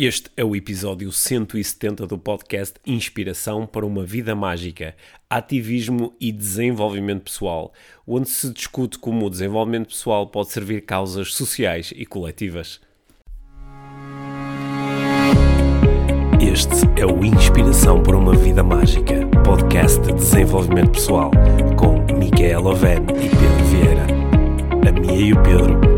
Este é o episódio 170 do podcast Inspiração para uma Vida Mágica, Ativismo e Desenvolvimento Pessoal, onde se discute como o desenvolvimento pessoal pode servir causas sociais e coletivas. Este é o Inspiração para uma Vida Mágica, podcast de desenvolvimento pessoal, com Micaela Oven e Pedro Vieira. A Mia e o Pedro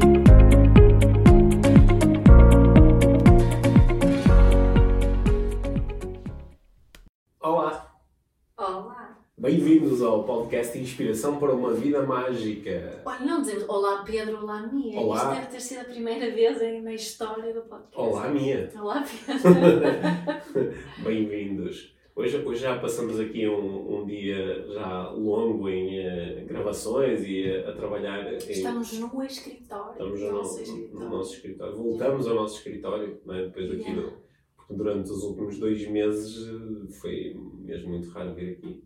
Bem-vindos ao podcast Inspiração para uma Vida Mágica. Olha, não dizemos Olá Pedro, Olá Mia. Olá. Isto deve ter sido a primeira vez em- na história do podcast. Olá, Mia! Olá Pedro. Bem-vindos. Hoje, hoje já passamos aqui um, um dia já longo em eh, gravações e eh, a trabalhar em, Estamos no escritório. Estamos no no, nosso no- escritório. no nosso escritório. Voltamos ao nosso escritório, não é? depois aqui Yeah. porque durante os últimos dois meses eh, foi mesmo muito raro vir aqui.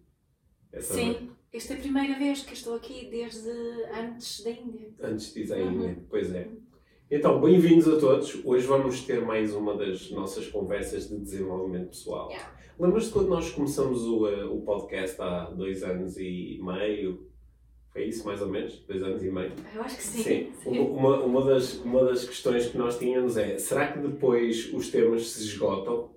Essa Sim, esta é a primeira vez que estou aqui desde antes da Índia. Antes de dizer Uhum. ainda, pois é. Então, bem-vindos a todos. Hoje vamos ter mais uma das nossas conversas de desenvolvimento pessoal. Yeah. Lembras-te quando nós começamos o, eh, o podcast há dois anos e meio? Foi isso, mais ou menos? Dois anos e meio? Eu acho que sim. Sim. Uma, uma, das, uma das questões que nós tínhamos é: será que depois os temas se esgotam?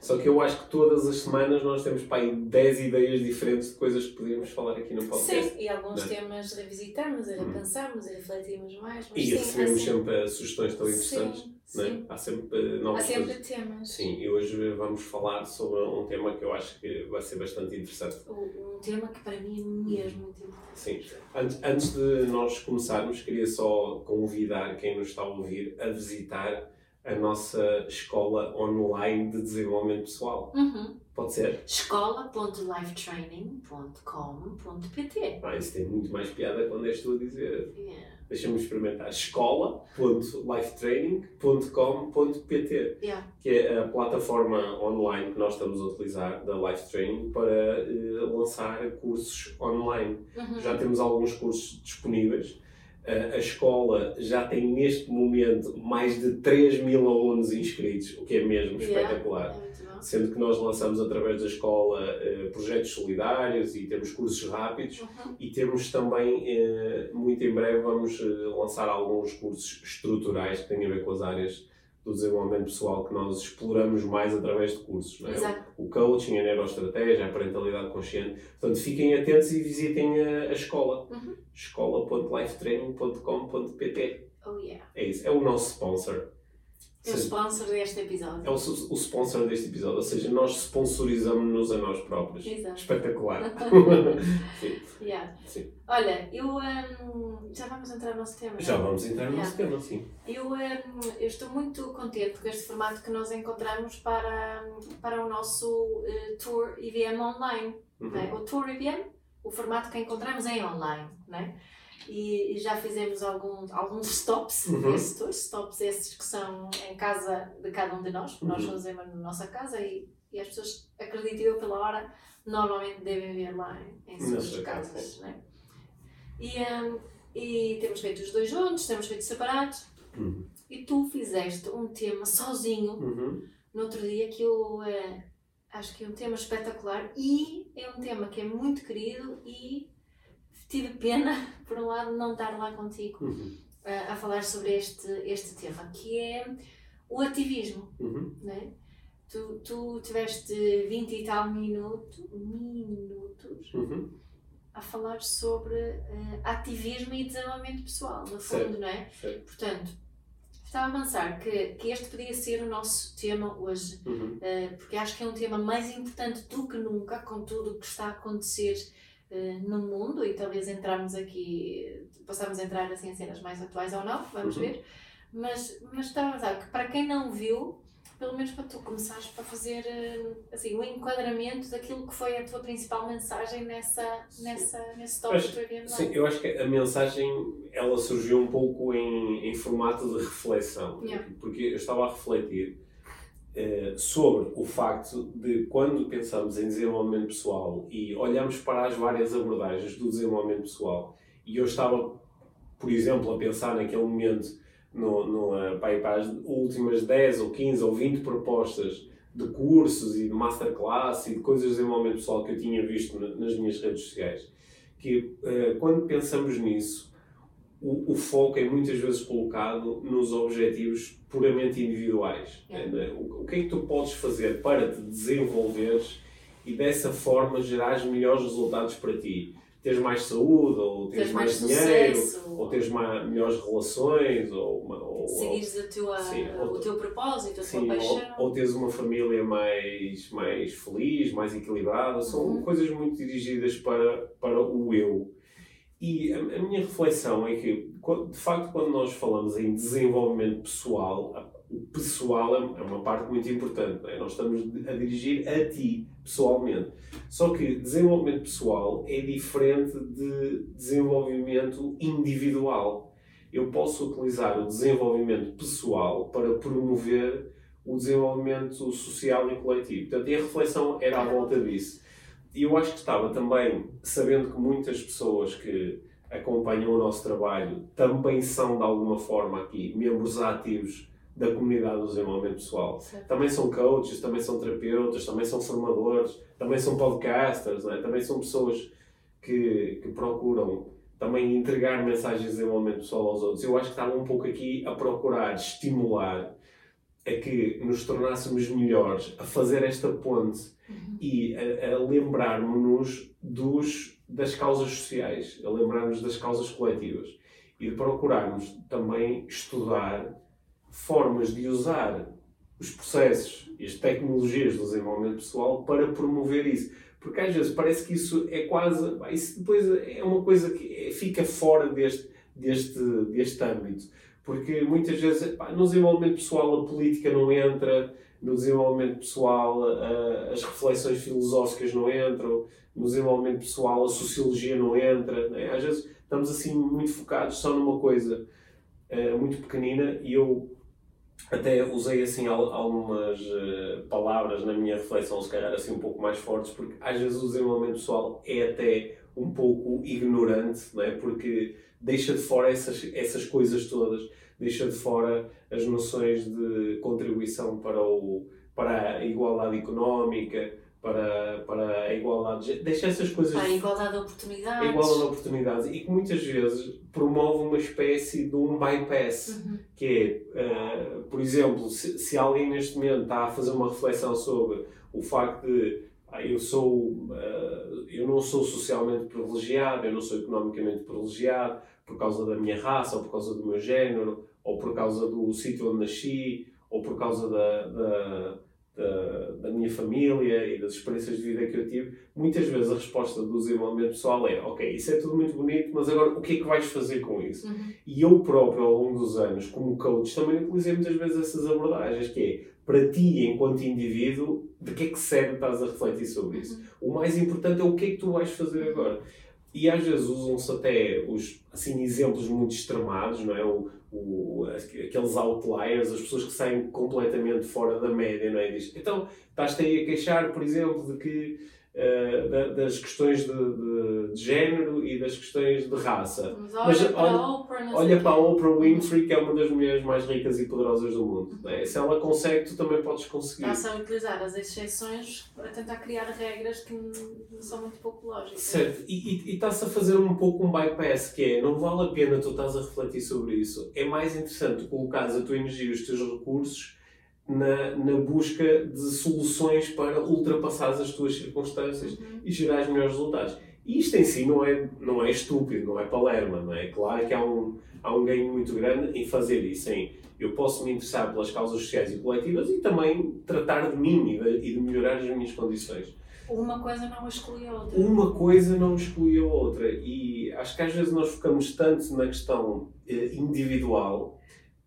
Só que eu acho que todas as semanas nós temos para aí 10 ideias diferentes de coisas que podíamos falar aqui no podcast. Sim, e alguns Não é? temas revisitamos, e Uhum. repensamos, e refletimos mais. Mas E sim, recebemos assim- sempre sugestões tão interessantes. Sim, é? sim. Há sempre eh, novas Há sempre coisas. temas. Sim, e hoje vamos falar sobre um tema que eu acho que vai ser bastante interessante. Um tema que para mim é mesmo muito importante. Sim. Antes, antes de nós começarmos, queria só convidar quem nos está a ouvir a visitar a nossa escola online de desenvolvimento pessoal. Uhum. Pode ser? escola.lifetraining.com.pt Ah, isso tem muito mais piada quando és tu a dizer. yeah. Deixa-me experimentar. escola.lifetraining.com.pt Yeah. que é a plataforma online que nós estamos a utilizar da Life Training para eh, lançar cursos online. Uhum. Já temos alguns cursos disponíveis. A escola já tem neste momento mais de 3 mil alunos inscritos, o que é mesmo Yeah. espetacular. É. Sendo que nós lançamos através da escola eh, projetos solidários e temos cursos rápidos Uhum. e temos também, eh, muito em breve, vamos eh, lançar alguns cursos estruturais que têm a ver com as áreas do desenvolvimento pessoal que nós exploramos mais através de cursos. Não é? Exato. O coaching, a neuroestratégia, a parentalidade consciente. Portanto, fiquem atentos e visitem a, a escola. Uhum. escola.lifetraining.com.pt Oh yeah. É isso, é o nosso sponsor. É o sponsor deste episódio. é o, o sponsor deste episódio, ou seja, nós sponsorizamos-nos a nós próprios. Exato. Espetacular. sim, Yeah. sim. Olha, eu hum, já vamos entrar no nosso tema. Já não? vamos entrar nesse Yeah. tema, sim. Eu, hum, eu estou muito contente com este formato que nós encontramos para, para o nosso eh, Tour IVM online. Uhum. não é? O Tour IBM, o formato que encontramos é online, não é? E, e já fizemos alguns, alguns stops Uhum. desse tour, stops esses que são em casa de cada um de nós, porque nós Uhum. fazemos na nossa casa e, e as pessoas, acredito eu pela hora, normalmente devem ver lá em, em suas sua casa, casas, não é? E, hum, e temos feito os dois juntos, temos feito separados, Uhum. e tu fizeste um tema sozinho Uhum. no outro dia que eu eh, acho que é um tema espetacular e é um tema que é muito querido e tive pena, por um lado, não estar lá contigo Uhum. eh, a falar sobre este, este tema, que é o ativismo, Uhum. né? Tu, tu tiveste 20 e tal minuto, minutos Uhum. a falar sobre eh, ativismo e desenvolvimento pessoal, no fundo, Certo. não é? Certo. Portanto, estava a pensar que, que este podia ser o nosso tema hoje, Uhum. eh, porque acho que é um tema mais importante do que nunca, com tudo o que está a acontecer eh, no mundo, e talvez entrarmos aqui, possamos entrar assim, em cenas mais atuais ou não, vamos Uhum. ver. Mas, mas estava a que para quem não viu, pelo menos para tu começares para fazer eh, assim, o enquadramento daquilo que foi a tua principal mensagem nessa, nessa, nesse tu havíamos Sim, eu acho que a mensagem ela surgiu um pouco em, em formato de reflexão. Yeah. Porque eu estava a refletir sobre o facto de quando pensamos em desenvolvimento pessoal e olhamos para as várias abordagens do desenvolvimento pessoal, e eu estava, por exemplo, a pensar naquele momento no, no, uh, para, para as últimas 10 ou 15 ou 20 propostas de cursos e de masterclass e de coisas de desenvolvimento pessoal que eu tinha visto nas minhas redes sociais, que uh, quando pensamos nisso, o, o, foco é muitas vezes colocado nos objetivos puramente individuais. É. Né? O, o, que é que tu podes fazer para te desenvolveres e dessa forma gerar melhores resultados para ti? Teres mais saúde, ou teres, mais, mais dinheiro, sucesso. ou teres mais, melhores relações, ou, ou seguires a tua, sim, ou, o teu propósito, a sim, tua paixão. Ou, ou teres uma família mais, mais feliz, mais equilibrada. São uhum. coisas muito dirigidas para, para o eu e a, a, minha reflexão é que, de facto, quando nós falamos em desenvolvimento pessoal, o pessoal é, é uma parte muito importante. É? Nós estamos a dirigir a ti, pessoalmente. Só que desenvolvimento pessoal é diferente de desenvolvimento individual. Eu posso utilizar o desenvolvimento pessoal para promover o desenvolvimento social e coletivo. Portanto, a reflexão era à volta disso. E eu acho que estava também, sabendo que muitas pessoas que acompanham o nosso trabalho também são, de alguma forma, aqui membros ativos da comunidade do desenvolvimento pessoal. Também são coaches, também são terapeutas, também são formadores, também são podcasters, é? também são pessoas que, que procuram também entregar mensagens de desenvolvimento pessoal aos outros. Eu acho que estava um pouco aqui a procurar estimular a que nos tornássemos melhores, a fazer esta ponte. E a, a lembrarmos-nos das causas sociais, a lembrarmos das causas coletivas e de procurarmos também estudar formas de usar os processos e as tecnologias do desenvolvimento pessoal para promover isso. Porque às vezes parece que isso é quase. Isso depois é uma coisa que fica fora deste, deste, deste âmbito. Porque muitas vezes pá, no desenvolvimento pessoal a política não entra, no desenvolvimento pessoal as reflexões filosóficas não entram, no desenvolvimento pessoal a sociologia não entra. Né? Às vezes estamos assim muito focados só numa coisa uh, muito pequenina e eu até usei assim algumas uh, palavras na minha reflexão, se calhar assim um pouco mais fortes, porque às vezes o desenvolvimento pessoal é até um pouco ignorante, não é? porque deixa de fora essas, essas coisas todas, deixa de fora as noções de contribuição para, o, para a igualdade económica, para, para a igualdade, deixa essas coisas. Para a igualdade de oportunidades. Igualdade de oportunidades e que muitas vezes promove uma espécie de um bypass, uhum. que é, uh, por exemplo, se, se alguém neste momento está a fazer uma reflexão sobre o facto de ah, eu sou uh, eu não sou socialmente privilegiado, eu não sou economicamente privilegiado por causa da minha raça, ou por causa do meu género, ou por causa do sítio onde nasci, ou por causa da, da, da, da, minha família e das experiências de vida que eu tive, muitas vezes a resposta do desenvolvimento pessoal é ok, isso é tudo muito bonito, mas agora o que é que vais fazer com isso? Uhum. E eu próprio, ao longo dos anos, como coach, também utilizei muitas vezes essas abordagens, que é, para ti, enquanto indivíduo, de que é que serve estás a refletir sobre isso? Uhum. O mais importante é o que é que tu vais fazer agora. E às vezes usam-se até os assim, exemplos muito extremados, não é? O, o, aqueles outliers, as pessoas que saem completamente fora da média, não é? Diz, então, estás-te aí a queixar, por exemplo, de que uh, das questões de, de, de, género e das questões de raça. Mas olha, Mas, para, olha, a Oprah, olha para a Oprah Winfrey, que é uma das mulheres mais ricas e poderosas do mundo. É? Se ela consegue, tu também podes conseguir. Está-se a utilizar as exceções para tentar criar regras que são muito pouco lógicas. Certo, e está-se a fazer um pouco um bypass, que é, não vale a pena tu estás a refletir sobre isso. É mais interessante colocares a tua energia e os teus recursos na, na busca de soluções para ultrapassar as tuas circunstâncias uhum. e gerar os melhores resultados. E isto em si não é, não é estúpido, não é palerma, não é? Claro que há um, há um ganho muito grande em fazer isso, em eu posso me interessar pelas causas sociais e coletivas e também tratar de mim e de, e de melhorar as minhas condições. Uma coisa não exclui a outra. Uma coisa não exclui a outra. E acho que às vezes nós focamos tanto na questão eh, individual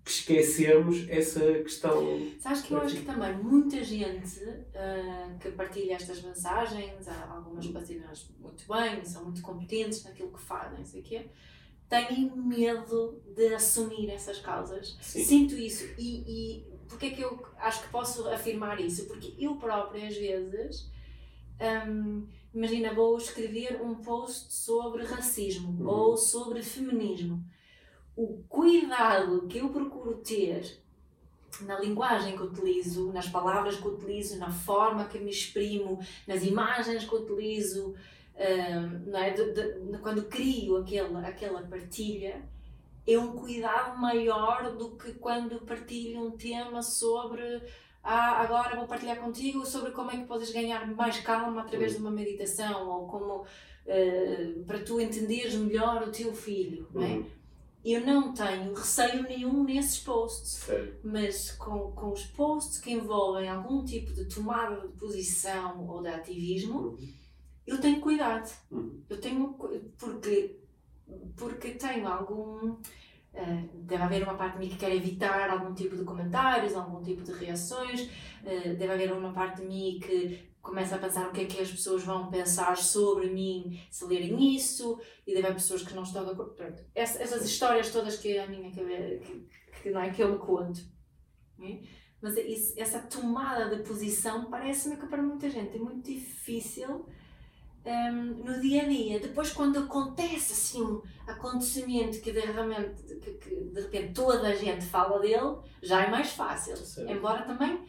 que esquecemos essa questão. Sabes que eu acho que também muita gente uh, que partilha estas mensagens, há algumas partilhas muito bem, são muito competentes naquilo que fazem, sei quê, têm medo de assumir essas causas. Sim. Sinto isso e, e porque é que eu acho que posso afirmar isso? Porque eu própria, às vezes, hum, imagina, vou escrever um post sobre racismo Uhum. ou sobre feminismo. O cuidado que eu procuro ter na linguagem que utilizo, nas palavras que utilizo, na forma que me exprimo, nas imagens que utilizo, não é? De- de- de- quando crio aquela, aquela partilha, é um cuidado maior do que quando partilho um tema sobre ah, agora vou partilhar contigo sobre como é que podes ganhar mais calma através de uma meditação ou como eh, para tu entenderes melhor o teu filho, não é? Eu não tenho receio nenhum nesses posts, Sério. mas com, com os posts que envolvem algum tipo de tomada de posição ou de ativismo, Uhum. eu tenho cuidado. Uhum. Eu tenho. Porque, porque tenho algum. eh, deve haver uma parte de mim que quer evitar algum tipo de comentários, algum tipo de reações. eh, deve haver uma parte de mim que começa a pensar o que é que as pessoas vão pensar sobre mim se lerem isso. E deve haver pessoas que não estão de acordo. Pronto, ess- essas histórias todas que a minha cabeça. Que, que, não é, que eu me conto. né? Mas é isso- essa tomada de posição parece-me que para muita gente é muito difícil hum, no dia a dia. Depois, quando acontece assim um acontecimento que de repente, que, que de repente toda a gente fala dele, já é mais fácil. Certo. Embora também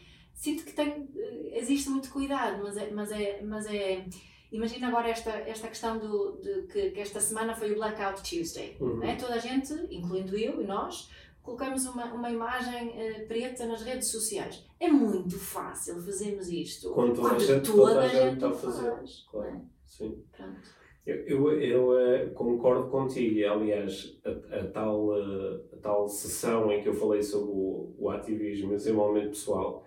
sinto que tem, eh, existe muito cuidado, mas é. Mas é, mas é Imagina agora esta, esta questão do, de que, que esta semana foi o Blackout Tuesday. Uhum. né? Toda a gente, incluindo eu e nós, colocamos uma, uma imagem eh, preta nas redes sociais. É muito fácil fazermos isto. Quando toda a gente- toda a a gente está a fazer, faz, claro. não é? Sim. Pronto. Eu, eu, eu, eh, concordo contigo, e aliás, a, a tal, eh, a tal sessão em que eu falei sobre o, o ativismo e o desenvolvimento pessoal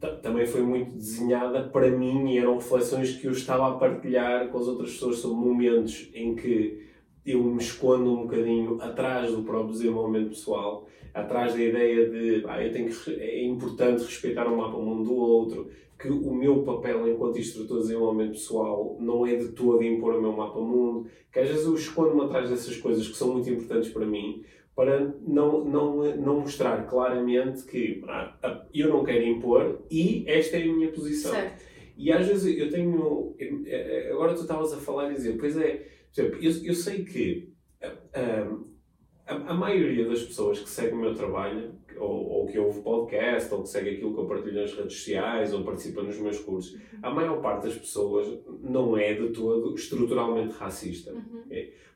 ta- também foi muito desenhada para mim e eram reflexões que eu estava a partilhar com as outras pessoas sobre momentos em que eu me escondo um bocadinho atrás do próprio desenvolvimento pessoal, atrás da ideia de ah, eu tenho que, é importante respeitar o mapa mundo do outro, que o meu papel enquanto instrutor de desenvolvimento pessoal não é de todo impor o meu mapa mundo, que às vezes eu escondo-me atrás dessas coisas que são muito importantes para mim, para não, não, não mostrar claramente que ah, eu não quero impor e esta é a minha posição. Certo. E às vezes eu tenho. eu- eh, Agora tu estavas a falar e dizer, pois é, exemplo, eu, eu sei que ah, a, a maioria das pessoas que seguem o meu trabalho, ou, ou que ouve podcast, ou que segue aquilo que eu partilho nas redes sociais, ou participa nos meus cursos, a maior parte das pessoas não é de todo estruturalmente racista. Uhum.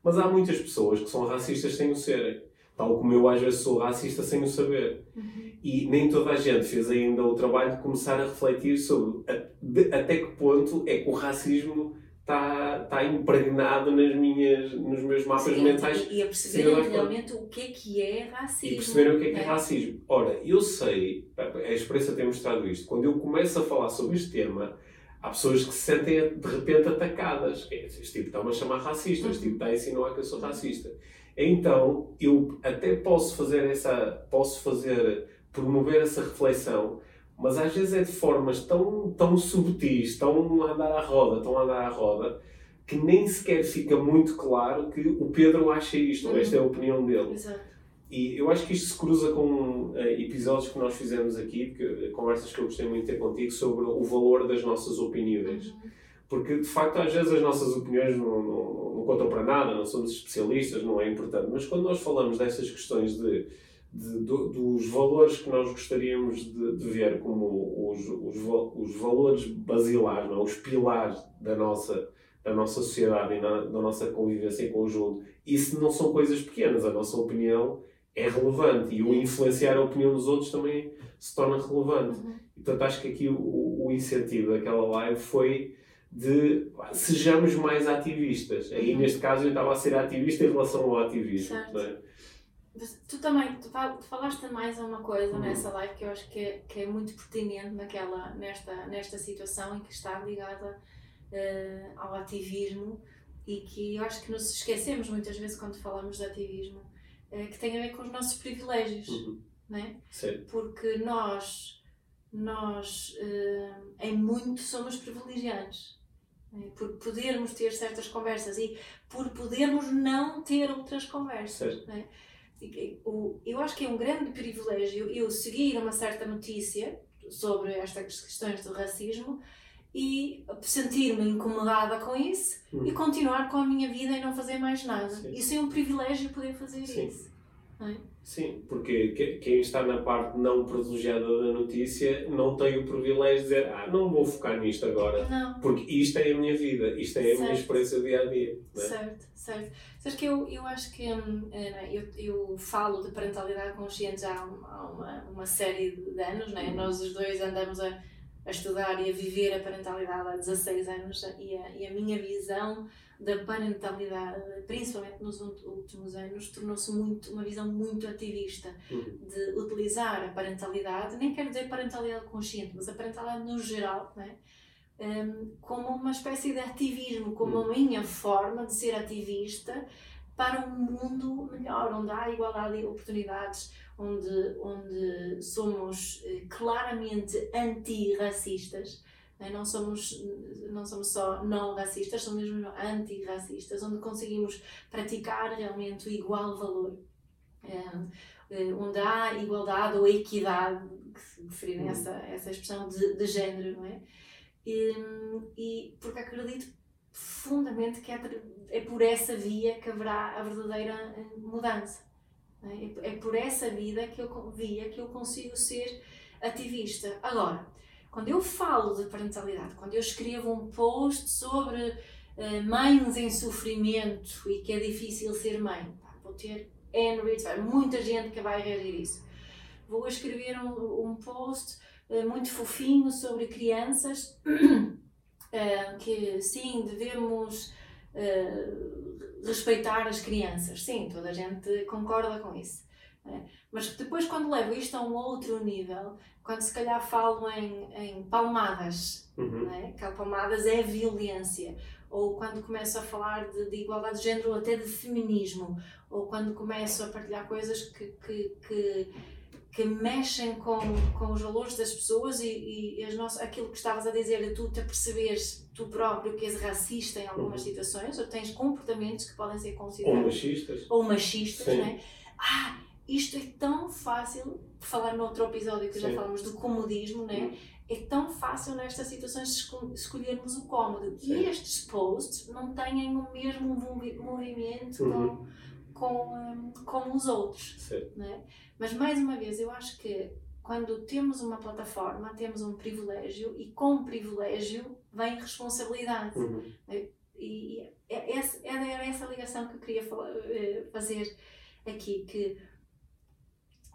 Mas há muitas pessoas que são racistas sem o serem. Tal como eu às vezes sou racista sem o saber. Uhum. E nem toda a gente fez ainda o trabalho de começar a refletir sobre a- de- até que ponto é que o racismo está, está impregnado nas minhas, nos meus mapas Sim, mentais E, e a que- realmente o que é que é racismo. e perceberem o que é que é né? racismo. Ora, eu sei, a experiência tem mostrado isto, quando eu começo a falar sobre este tema, há pessoas que se sentem de repente atacadas. É, Este tipo está-me a chamar racista, este tipo está a insinuar que eu sou racista. Então, eu até posso fazer essa, posso fazer, promover essa reflexão, mas às vezes é de formas tão, tão subtis, tão a andar à roda, tão a andar à roda, que nem sequer fica muito claro que o Pedro acha isto, ou esta é a opinião dele. Exato. E eu acho que isto se cruza com eh, episódios que nós fizemos aqui, que, eh, conversas que eu gostei muito de ter contigo, sobre o valor das nossas opiniões. Uhum. Porque, de facto, às vezes as nossas opiniões não, não, não contam para nada, não somos especialistas, não é importante. Mas quando nós falamos dessas questões de, de- do- dos valores que nós gostaríamos de, de ver como os, os, os valores basilares, não é? os pilares da nossa, da nossa sociedade e na, da nossa convivência em conjunto, isso não são coisas pequenas. A nossa opinião é relevante e o influenciar a opinião dos outros também se torna relevante. Uhum. Portanto, acho que aqui o, o incentivo daquela live foi de sejamos mais ativistas. Aí, Uhum. neste caso, eu estava a ser ativista em relação ao ativismo. Certo. é? Tu também, tu fal- tu falaste mais uma coisa Uhum. nessa live que eu acho que é, que é muito pertinente naquela, nesta, nesta situação em que está ligada eh, ao ativismo e que eu acho que nos esquecemos muitas vezes quando falamos de ativismo, eh, que tem a ver com os nossos privilégios, Uhum. né? Certo. porque nós, nós eh, em muito somos privilegiados. né? Por podermos ter certas conversas e por podermos não ter outras conversas. Né? eu acho que é um grande privilégio eu seguir uma certa notícia sobre estas questões do racismo e sentir-me incomodada com isso hum. e continuar com a minha vida e não fazer mais nada. Sim. Isso é um privilégio poder fazer Sim. isso. É? Sim, porque quem está na parte não privilegiada da notícia não tem o privilégio de dizer ah, não vou focar nisto agora, não. porque isto é a minha vida, isto é certo. a minha experiência dia a dia. É? Certo, certo. Sabes que eu, eu acho que hum, é, eu, eu falo de parentalidade consciente já há uma, uma série de anos, né? nós os dois andamos a, a estudar e a viver a parentalidade há 16 anos e a, e a minha visão da parentalidade, principalmente nos últimos anos, tornou-se muito uma visão muito ativista uhum. de utilizar a parentalidade, nem quero dizer parentalidade consciente, mas a parentalidade no geral, né? Um, como uma espécie de ativismo, como uhum. a minha forma de ser ativista para um mundo melhor, onde há igualdade de oportunidades, onde, onde somos eh, claramente antirracistas? Não, somos, não somos só não racistas, somos mesmo antirracistas, onde conseguimos praticar realmente o igual valor. É, é onde há igualdade ou equidade, que referirem uhum. essa, essa expressão de, de género, não é? E, e porque acredito profundamente que é, é por essa via que haverá a verdadeira eh, mudança. É? é por essa vida que eu, via que eu consigo ser ativista. Agora, quando eu falo de parentalidade, quando eu escrevo um post sobre uh, mães em sofrimento e que é difícil ser mãe, pá, vou ter vai muita gente que vai reagir isso. Vou escrever um, um post uh, muito fofinho sobre crianças, uh, que sim, devemos respeitar as crianças. Sim, toda a gente concorda com isso. É? Mas depois, quando levo isto a um outro nível, quando se calhar falo em, em palmadas, uhum. é? que palmadas é violência, ou quando começo a falar de, de, igualdade de género ou até de feminismo, ou quando começo a partilhar coisas que, que, que, que mexem com, com os valores das pessoas e, e as nossas, aquilo que estavas a dizer tu te perceberes tu próprio que és racista em algumas uhum. situações, ou tens comportamentos que podem ser considerados. Ou machistas. Ou machistas, Sim. né? Ah, isto é tão fácil, falar no outro episódio que Sim. já falamos do comodismo, né? É tão fácil nestas situações escolhermos o cómodo. Sim. E estes posts não têm o mesmo movimento uhum. com, com, um, como os outros. Sim. Né? Mas, mais uma vez, eu acho que quando temos uma plataforma, temos um privilégio e com o privilégio vem responsabilidade. Uhum. Né? E é, essa, era essa ligação que eu queria falar, eh, fazer aqui, que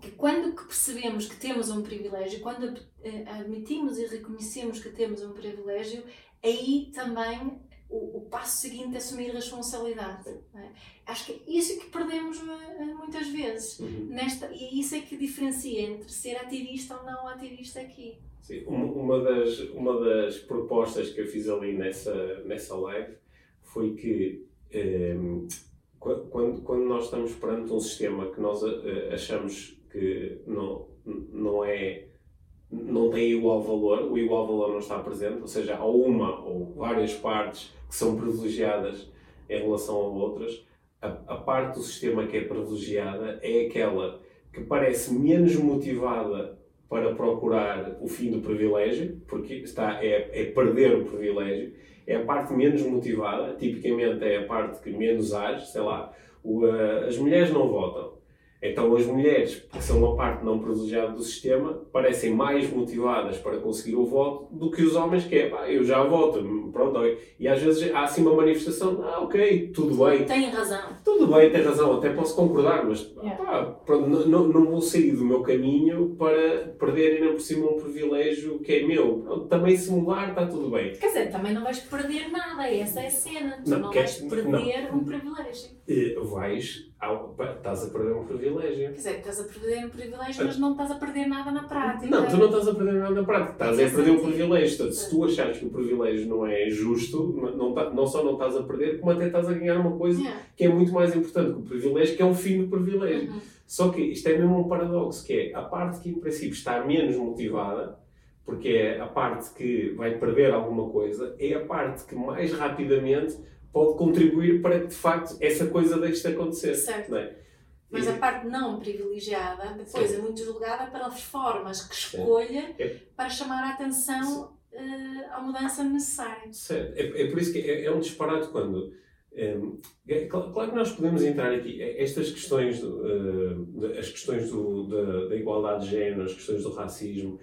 que quando que percebemos que temos um privilégio, quando eh, admitimos e reconhecemos que temos um privilégio, aí também o, o passo seguinte é assumir responsabilidade. É? Acho que é isso que perdemos eh, muitas vezes. Uhum. Nesta, e isso é que diferencia entre ser ativista ou não ativista aqui. Sim, uma, das, uma das propostas que eu fiz ali nessa, nessa live foi que um, quando, quando nós estamos perante um sistema que nós eh, achamos que não, não é não tem igual valor, o igual valor não está presente, ou seja, há uma ou várias partes que são privilegiadas em relação a outras. A, a parte do sistema que é privilegiada é aquela que parece menos motivada para procurar o fim do privilégio, porque está, é, é perder o privilégio, é a parte menos motivada, tipicamente é a parte que menos age, sei lá, o, uh, as mulheres não votam então as mulheres, que são uma parte não privilegiada do sistema, parecem mais motivadas para conseguir o voto do que os homens que é, pá, eu já voto, pronto. E às vezes há assim uma manifestação, ah, ok, tudo bem. Tem razão. Tudo bem, tem razão, até posso concordar, mas yeah. pá, pronto, não, não vou sair do meu caminho para perder ainda por cima um privilégio que é meu. Pronto, também se mudar está tudo bem. Quer dizer, também não vais perder nada, essa é a cena. Tu não, não vais perder não. um privilégio. E vais estás a perder um privilégio. Quer dizer, estás a perder um privilégio, mas não estás a perder nada na prática. Não, tu não estás a perder nada na prática, estás a perder um privilégio. Portanto, se tu achares que o privilégio não é justo, não, tá, não só não estás a perder, como até estás a ganhar uma coisa yeah. que é muito mais importante que o privilégio, que é o fim do privilégio. Uhum. Só que isto é mesmo um paradoxo, que é a parte que em princípio está menos motivada, porque é a parte que vai perder alguma coisa, é a parte que mais rapidamente pode contribuir para que de facto essa coisa deixe de acontecer. Certo. É? Mas a parte não privilegiada depois Sim. é muito julgada pelas formas que escolha É. para chamar a atenção eh, à mudança necessária. Certo. É, é por isso que é, é um disparate quando. ehm, é, cl- claro que nós podemos entrar aqui. é, Estas questões, de- as questões do, da, da igualdade de género, as questões do racismo,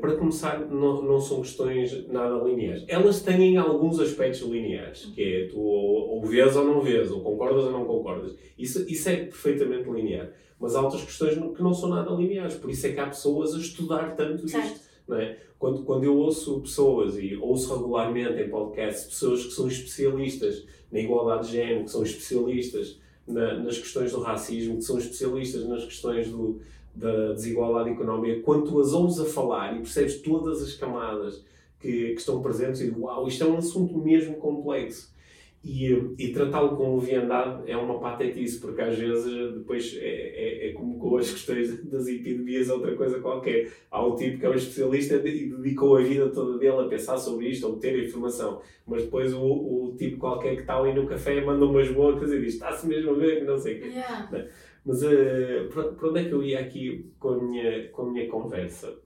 para começar, não, não são questões nada lineares. Elas têm alguns aspectos lineares, que é tu ou, ou vês ou não vês, ou concordas ou não concordas. Isso, isso é perfeitamente linear. Mas há outras questões que não são nada lineares. Por isso é que há pessoas a estudar tanto isto. Certo. Não é? quando, quando eu ouço pessoas, e ouço regularmente em podcasts, pessoas que são especialistas na igualdade de género, que são especialistas na- nas questões do racismo, que são especialistas nas questões do, da desigualdade económica, quando tu as ouves a falar e percebes todas as camadas que, que estão presentes, e uau, isto é um assunto mesmo complexo. E, e tratá-lo com leviandade é uma patetice, porque às vezes depois é, é, é como com as questões das epidemias, outra coisa qualquer. Há um tipo que é um especialista e dedicou a vida toda dele a pensar sobre isto, a obter informação, mas depois o, o tipo qualquer que está ali no café manda umas bocas e diz: está-se mesmo a ver, que não sei o quê. Yeah. Mas eh, para, onde é que eu ia aqui com a minha, com a minha conversa?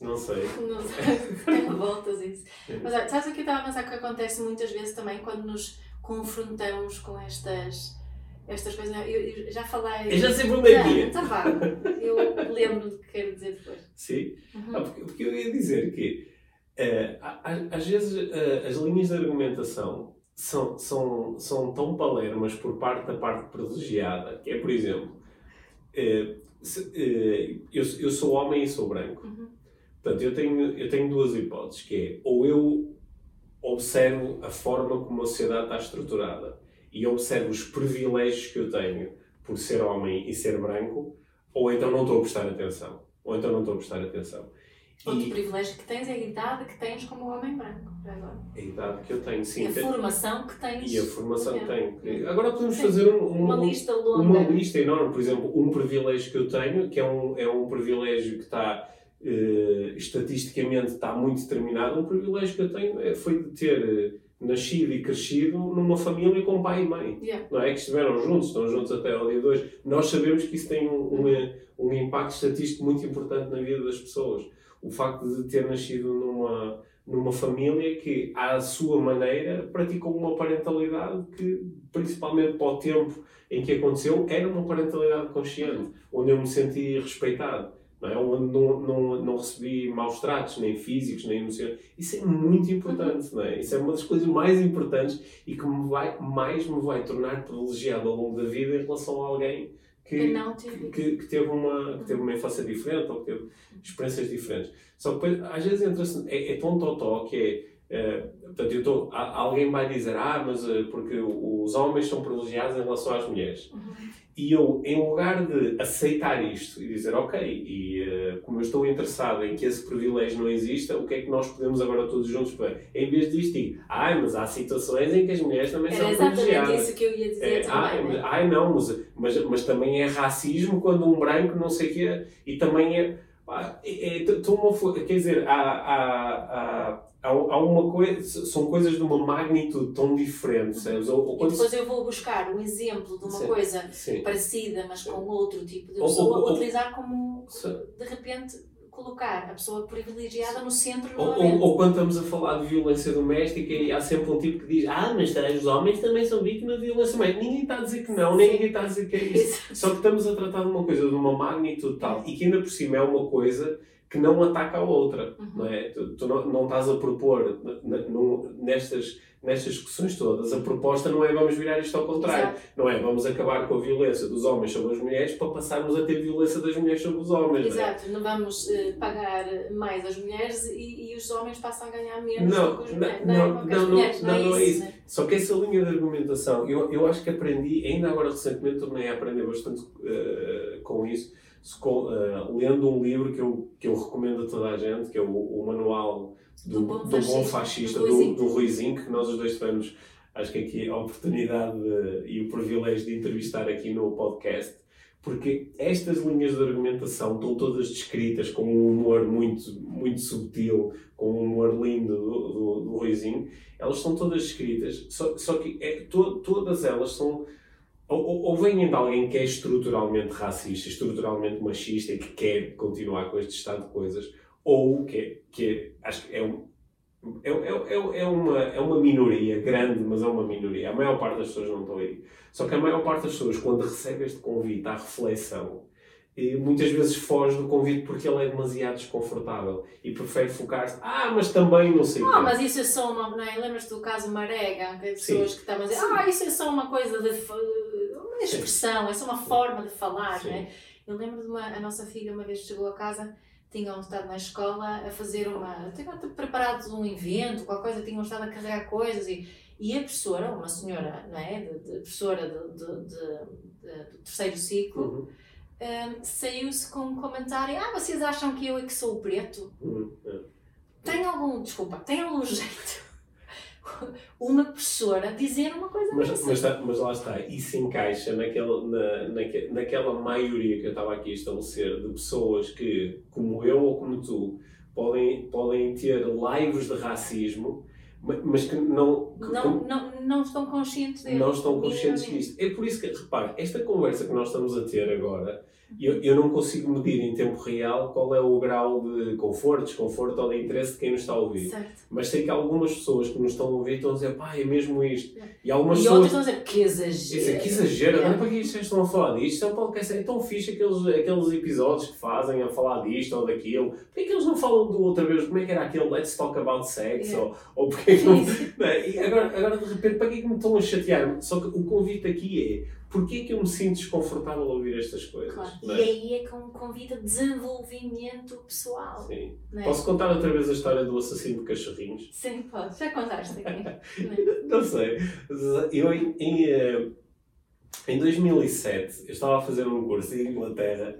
Não sei. Não sei, tem voltas isso. Mas olha, sabes o que eu estava a pensar que acontece muitas vezes também quando nos confrontamos com estas, estas coisas? Eu, eu já falei. Eu já sei para onde é. Então vá, eu lembro do que quero dizer depois. Sim? Uhum. Ah, porque, porque eu ia dizer que a- às vezes eh, as linhas de argumentação são, são, são tão palermas por parte da parte privilegiada, que é, por exemplo, eh, se- eh, eu, eu sou homem e sou branco. Uhum. Portanto, eu tenho, eu tenho duas hipóteses, que é, ou eu observo a forma como a sociedade está estruturada e observo os privilégios que eu tenho por ser homem e ser branco, ou então não estou a prestar atenção. Ou então não estou a prestar atenção. Outro E privilégio que tens é a idade que tens como homem branco. agora. a idade que eu tenho, sim. e a formação que tens. e a formação que tenho. Agora podemos Sim. fazer um, um- Uma um- lista longa. uma lista enorme. Por exemplo, um privilégio que eu tenho, que é um, é um privilégio que está eh, estatisticamente está muito determinado, um privilégio que eu tenho é, foi de ter eh, nascido e crescido numa família com pai e mãe. Yeah. Não é que estiveram juntos, estão juntos até ao dia 2. Nós sabemos que isso tem um, um, eh, um impacto estatístico muito importante na vida das pessoas. O facto de ter nascido numa, numa família que, à sua maneira, praticou uma parentalidade que, principalmente para o tempo em que aconteceu, era uma parentalidade consciente, onde eu me senti respeitado. Não é? Onde não, não, não recebi maus tratos, nem físicos, nem emocionais. Isso é muito importante, não é? Isso é uma das coisas mais importantes e que me vai, mais me vai tornar privilegiado ao longo da vida em relação a alguém Que que, que, que teve uma, que teve uma infância diferente ou que teve experiências diferentes. Só que depois, às vezes entra-se, é, é tão totó que é. eh, portanto, eu tô, alguém vai dizer, ah, mas eh, porque os homens são privilegiados em relação às mulheres. Uhum. E eu, em lugar de aceitar isto e dizer, ok, e eh, como eu estou interessado em que esse privilégio não exista, o que é que nós podemos agora todos juntos fazer? Em vez disto, digo, ai, mas há situações em que as mulheres também Era são exatamente privilegiadas. isso que eu ia dizer É, também. ai, né? ai, não, mas, mas, mas também é racismo quando um branco não sei o quê, e também é. pá, é, é, quer dizer, há, há, há, há, há uma coisa, são coisas de uma magnitude tão diferente, sabes? Ou, ou quando depois eu vou buscar um exemplo de uma Sim. coisa Sim. parecida, mas com outro tipo de pessoa, ou- ou- utilizar como, Sim. de repente, colocar a pessoa privilegiada no centro Ou, ou, ou quando estamos a falar de violência doméstica e há sempre um tipo que diz ah, mas os homens também são vítimas de violência doméstica. Ninguém está a dizer que não, ninguém está a dizer que é isso. Isso. Só que estamos a tratar de uma coisa de uma magnitude tal e que ainda por cima é uma coisa que não ataca a outra. Uhum. Não é? tu, tu não, não estás a propor nestas, nestas discussões todas. A proposta não é vamos virar isto ao contrário. Exato. Não é vamos acabar com a violência dos homens sobre as mulheres para passarmos a ter violência das mulheres sobre os homens. não é? Exato, não vamos eh, pagar mais as mulheres e, e os homens passam a ganhar menos Não, do que não, mulheres. não, é? Não, não, mulheres, não, não é isso. né? Só que essa linha de argumentação, eu, eu acho que aprendi, ainda agora recentemente tornei a aprender bastante eh, com isso, com- eh, lendo um livro que eu, que eu recomendo a toda a gente, que é o, o Manual do, Do Bom do Fascista, Bom Fascista, do do, Ruizinho. do Ruizinho, que nós os dois tivemos, acho que aqui a oportunidade de- e o privilégio de entrevistar aqui no podcast, porque estas linhas de argumentação estão todas descritas com um humor muito, muito subtil, com um humor lindo do, do, do Ruizinho, elas são todas escritas, só, só que é, to, todas elas são ou, ou, ou vêm de alguém que é estruturalmente racista, estruturalmente machista e que quer continuar com este estado de coisas, ou que é, que é, acho que é um, é, é, é, uma, é uma minoria grande, mas é uma minoria. A maior parte das pessoas não estão aí. Só que a maior parte das pessoas, quando recebe este convite à reflexão, e muitas vezes foge do convite porque ele é demasiado desconfortável e prefere focar-se, ah, mas também não sei. Ah, mas isso é só uma. Não é? Lembras-te do caso Marega? Que pessoas Sim. que estavam a dizer, Sim. ah, isso é só uma coisa de. uma expressão, Sim. é só uma forma de falar, não é? Eu lembro de uma. A nossa filha uma vez chegou a casa tinham estado na escola a fazer uma. tinham preparado um evento, qualquer coisa, tinham estado a carregar coisas e, e a professora, uma senhora, não é? De, de professora de, de, de, terceiro ciclo, uhum. um, saiu-se com um comentário: Ah, vocês acham que eu é que sou o preto? Uhum. É. Tem algum. Desculpa, tem algum jeito uma professora dizer uma coisa mas, dessa. Mas, tá, mas lá está, isso encaixa naquela, na, naque, naquela maioria que eu estava aqui a estabelecer de pessoas que, como eu ou como tu, podem, podem ter lives de racismo, mas que não, que, não, não, não estão conscientes disso. Não estão conscientes disso. É por isso que, repare, esta conversa que nós estamos a ter agora eu, eu não consigo medir em tempo real qual é o grau de conforto, desconforto ou de interesse de quem nos está a ouvir. Certo. Mas sei que algumas pessoas que nos estão a ouvir estão a dizer, pá, é mesmo isto. E, algumas e pessoas... outras estão a dizer, que exagero. que exagero, agora para que vocês estão a falar disto? É um podcast, é tão fixe aqueles, aqueles episódios que fazem a falar disto ou daquilo. Porquê que eles não falam do outra vez, como é que era aquele Let's Talk About Sex? Ou, ou porque que não... e agora, agora de repente, para que é que me estão a chatear? Só que o convite aqui é Porquê que eu me sinto desconfortável a ouvir estas coisas? Claro. É? E aí é que convida desenvolvimento pessoal. Sim. É? Posso contar outra vez a história do assassino de cachorrinhos? Sim, pode. Já contaste aqui. não, não sei. Eu, em, em, eh, em 2007, eu estava a fazer um curso em Inglaterra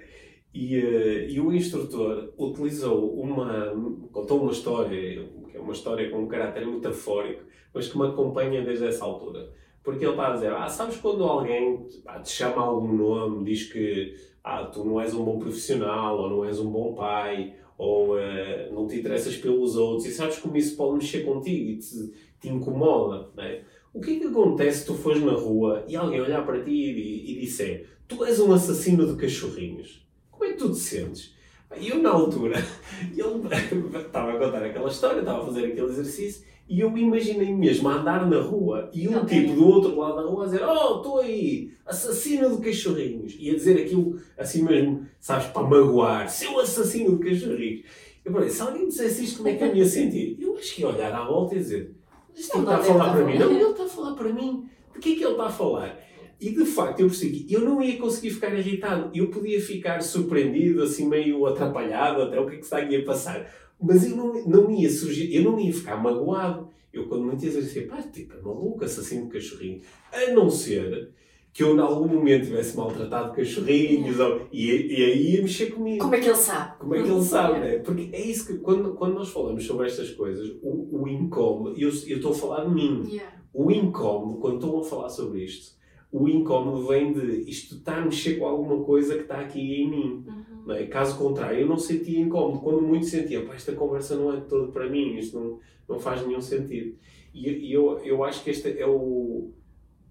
e, uh, e o instrutor utilizou uma. contou uma história, que é uma história com um caráter metafórico, mas que me acompanha desde essa altura porque ele está a dizer, ah, sabes quando alguém te chama algum nome, diz que ah, tu não és um bom profissional, ou não és um bom pai, ou uh, não te interessas pelos outros, e sabes como isso pode mexer contigo e te, te incomoda, né? O que é que acontece se tu fores na rua e alguém olhar para ti e, e disser tu és um assassino de cachorrinhos? Como é que tu te sentes? E eu, na altura, ele estava a contar aquela história, estava a fazer aquele exercício, e eu imaginei mesmo a andar na rua e um okay. tipo do outro lado da rua a dizer: Oh, estou aí, assassino de cachorrinhos. E a dizer aquilo assim mesmo, sabes, para magoar: Seu assassino de cachorrinhos. Eu falei: Se alguém dissesse isto, como é que eu me ia sentir? Eu acho que ia olhar à volta e dizer: Isto ele está a falar para mim. Não, ele está a falar para mim. De que é que ele está a falar? E de facto eu percebi que eu não ia conseguir ficar irritado. Eu podia ficar surpreendido, assim meio atrapalhado, até o que é que está aqui a passar. Mas eu não, não ia surgir, eu não ia ficar magoado. Eu, quando muitas vezes dizia, pá, tipo, é maluco, assassino de cachorrinho. A não ser que eu, em algum momento, tivesse maltratado cachorrinhos, ou, e, e aí ia mexer comigo. Como é que ele sabe? Como é que ele sabe, né? Porque é isso que, quando, quando nós falamos sobre estas coisas, o, o incómodo, eu, estou a falar de mim. Yeah. O incómodo, quando estou a falar sobre isto, o incómodo vem de isto está a mexer com alguma coisa que está aqui em mim. Uhum. Não é? Caso contrário, eu não sentia incómodo. Quando muito sentia, pá, esta conversa não é toda para mim, isto não, não faz nenhum sentido. E, e eu, eu acho que este é o.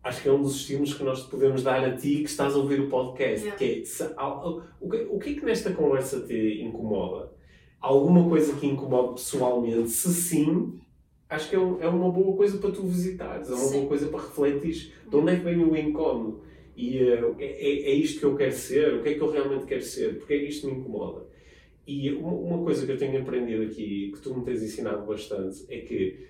Acho que é um dos estímulos que nós podemos dar a ti que estás a ouvir o podcast. Yeah. Que é, se, o, que, o que é que nesta conversa te incomoda? Alguma coisa que incomoda pessoalmente? Se sim, acho que é, um, é, uma boa coisa para tu visitares, é uma Sim. boa coisa para refletir de onde é que vem o incómodo e uh, é, é, isto que eu quero ser, o que é que eu realmente quero ser, porque é que isto me incomoda. E uma, uma coisa que eu tenho aprendido aqui, que tu me tens ensinado bastante, é que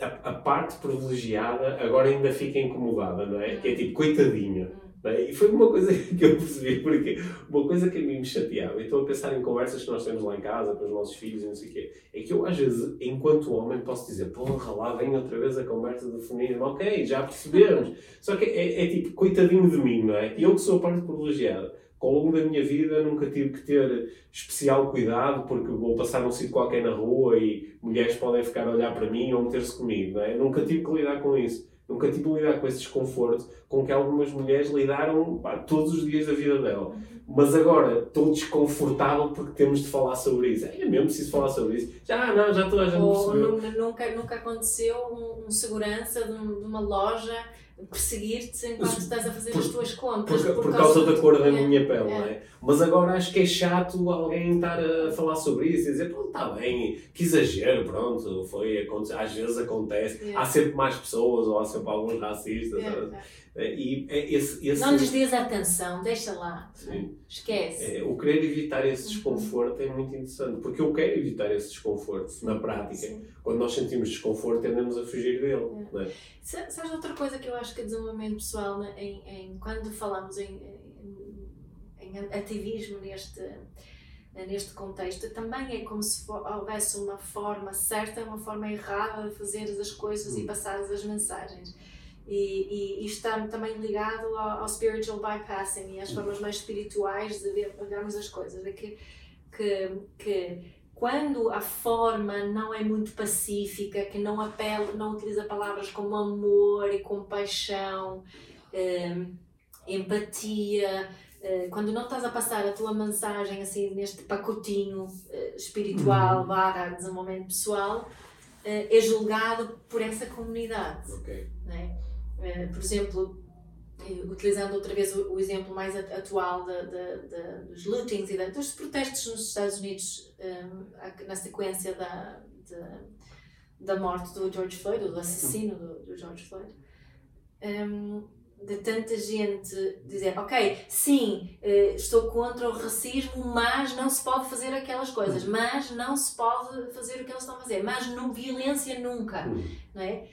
a, a parte privilegiada agora ainda fica incomodada, não é? Que é tipo, coitadinha. E foi uma coisa que eu percebi, porque uma coisa que a mim me chateava, e estou a pensar em conversas que nós temos lá em casa com os nossos filhos e não sei o quê, é que eu às vezes, enquanto homem, posso dizer, porra, lá vem outra vez a conversa do feminismo, ok, já percebemos. Só que é, é, tipo, coitadinho de mim, não é? E eu que sou a parte privilegiada, ao longo da minha vida nunca tive que ter especial cuidado porque vou passar num sítio qualquer na rua e mulheres podem ficar a olhar para mim ou meter-se comigo, não é? Nunca tive que lidar com isso. Nunca tive de lidar com esse desconforto com que algumas mulheres lidaram pá, todos os dias da vida dela. Mas agora estou desconfortável porque temos de falar sobre isso. É mesmo preciso falar sobre isso. Já, não, já estou a gente Ou nunca, nunca aconteceu um, um segurança de, uma loja perseguir-te enquanto estás a fazer por, as tuas contas. Por, por, por causa, causa da cor da é, minha pele, é. não é? Mas agora acho que é chato alguém estar a falar sobre isso e dizer, pronto, está bem, que exagero, pronto, foi, às vezes acontece, é. há sempre mais pessoas ou há sempre alguns racistas. É, e esse, esse... Não lhes dês atenção, deixa lá. Sim. Esquece. É, o querer evitar esse uhum. desconforto é muito interessante, porque eu quero evitar esse desconforto na prática. Sim. Quando nós sentimos desconforto, tendemos a fugir dele. É. É? Sabes outra coisa que eu acho que é desenvolvimento pessoal, né, em, em, quando falamos em, em, ativismo neste neste contexto, também é como se houvesse uma forma certa, uma forma errada de fazer as coisas e hum. passar as mensagens. E, e, isto está também ligado ao, ao, spiritual bypassing e às formas mais espirituais de ver, vermos as coisas. É que, que, que quando a forma não é muito pacífica, que não apela, não utiliza palavras como amor e compaixão, eh, empatia, quando não estás a passar a tua mensagem assim neste pacotinho eh, espiritual uhum. barra desenvolvimento pessoal, eh, é julgado por essa comunidade. Okay. Né? Eh, por exemplo, eh, utilizando outra vez o, exemplo mais atual de, de, de, dos lootings e dos protestos nos Estados Unidos na sequência da, da morte do George Floyd, do assassino do, do George Floyd. Um, de tanta gente dizer, ok, sim, eh, estou contra o racismo, mas não se pode fazer aquelas coisas, hum. mas não se pode fazer o que eles estão a fazer, mas não violência nunca, hum. não é?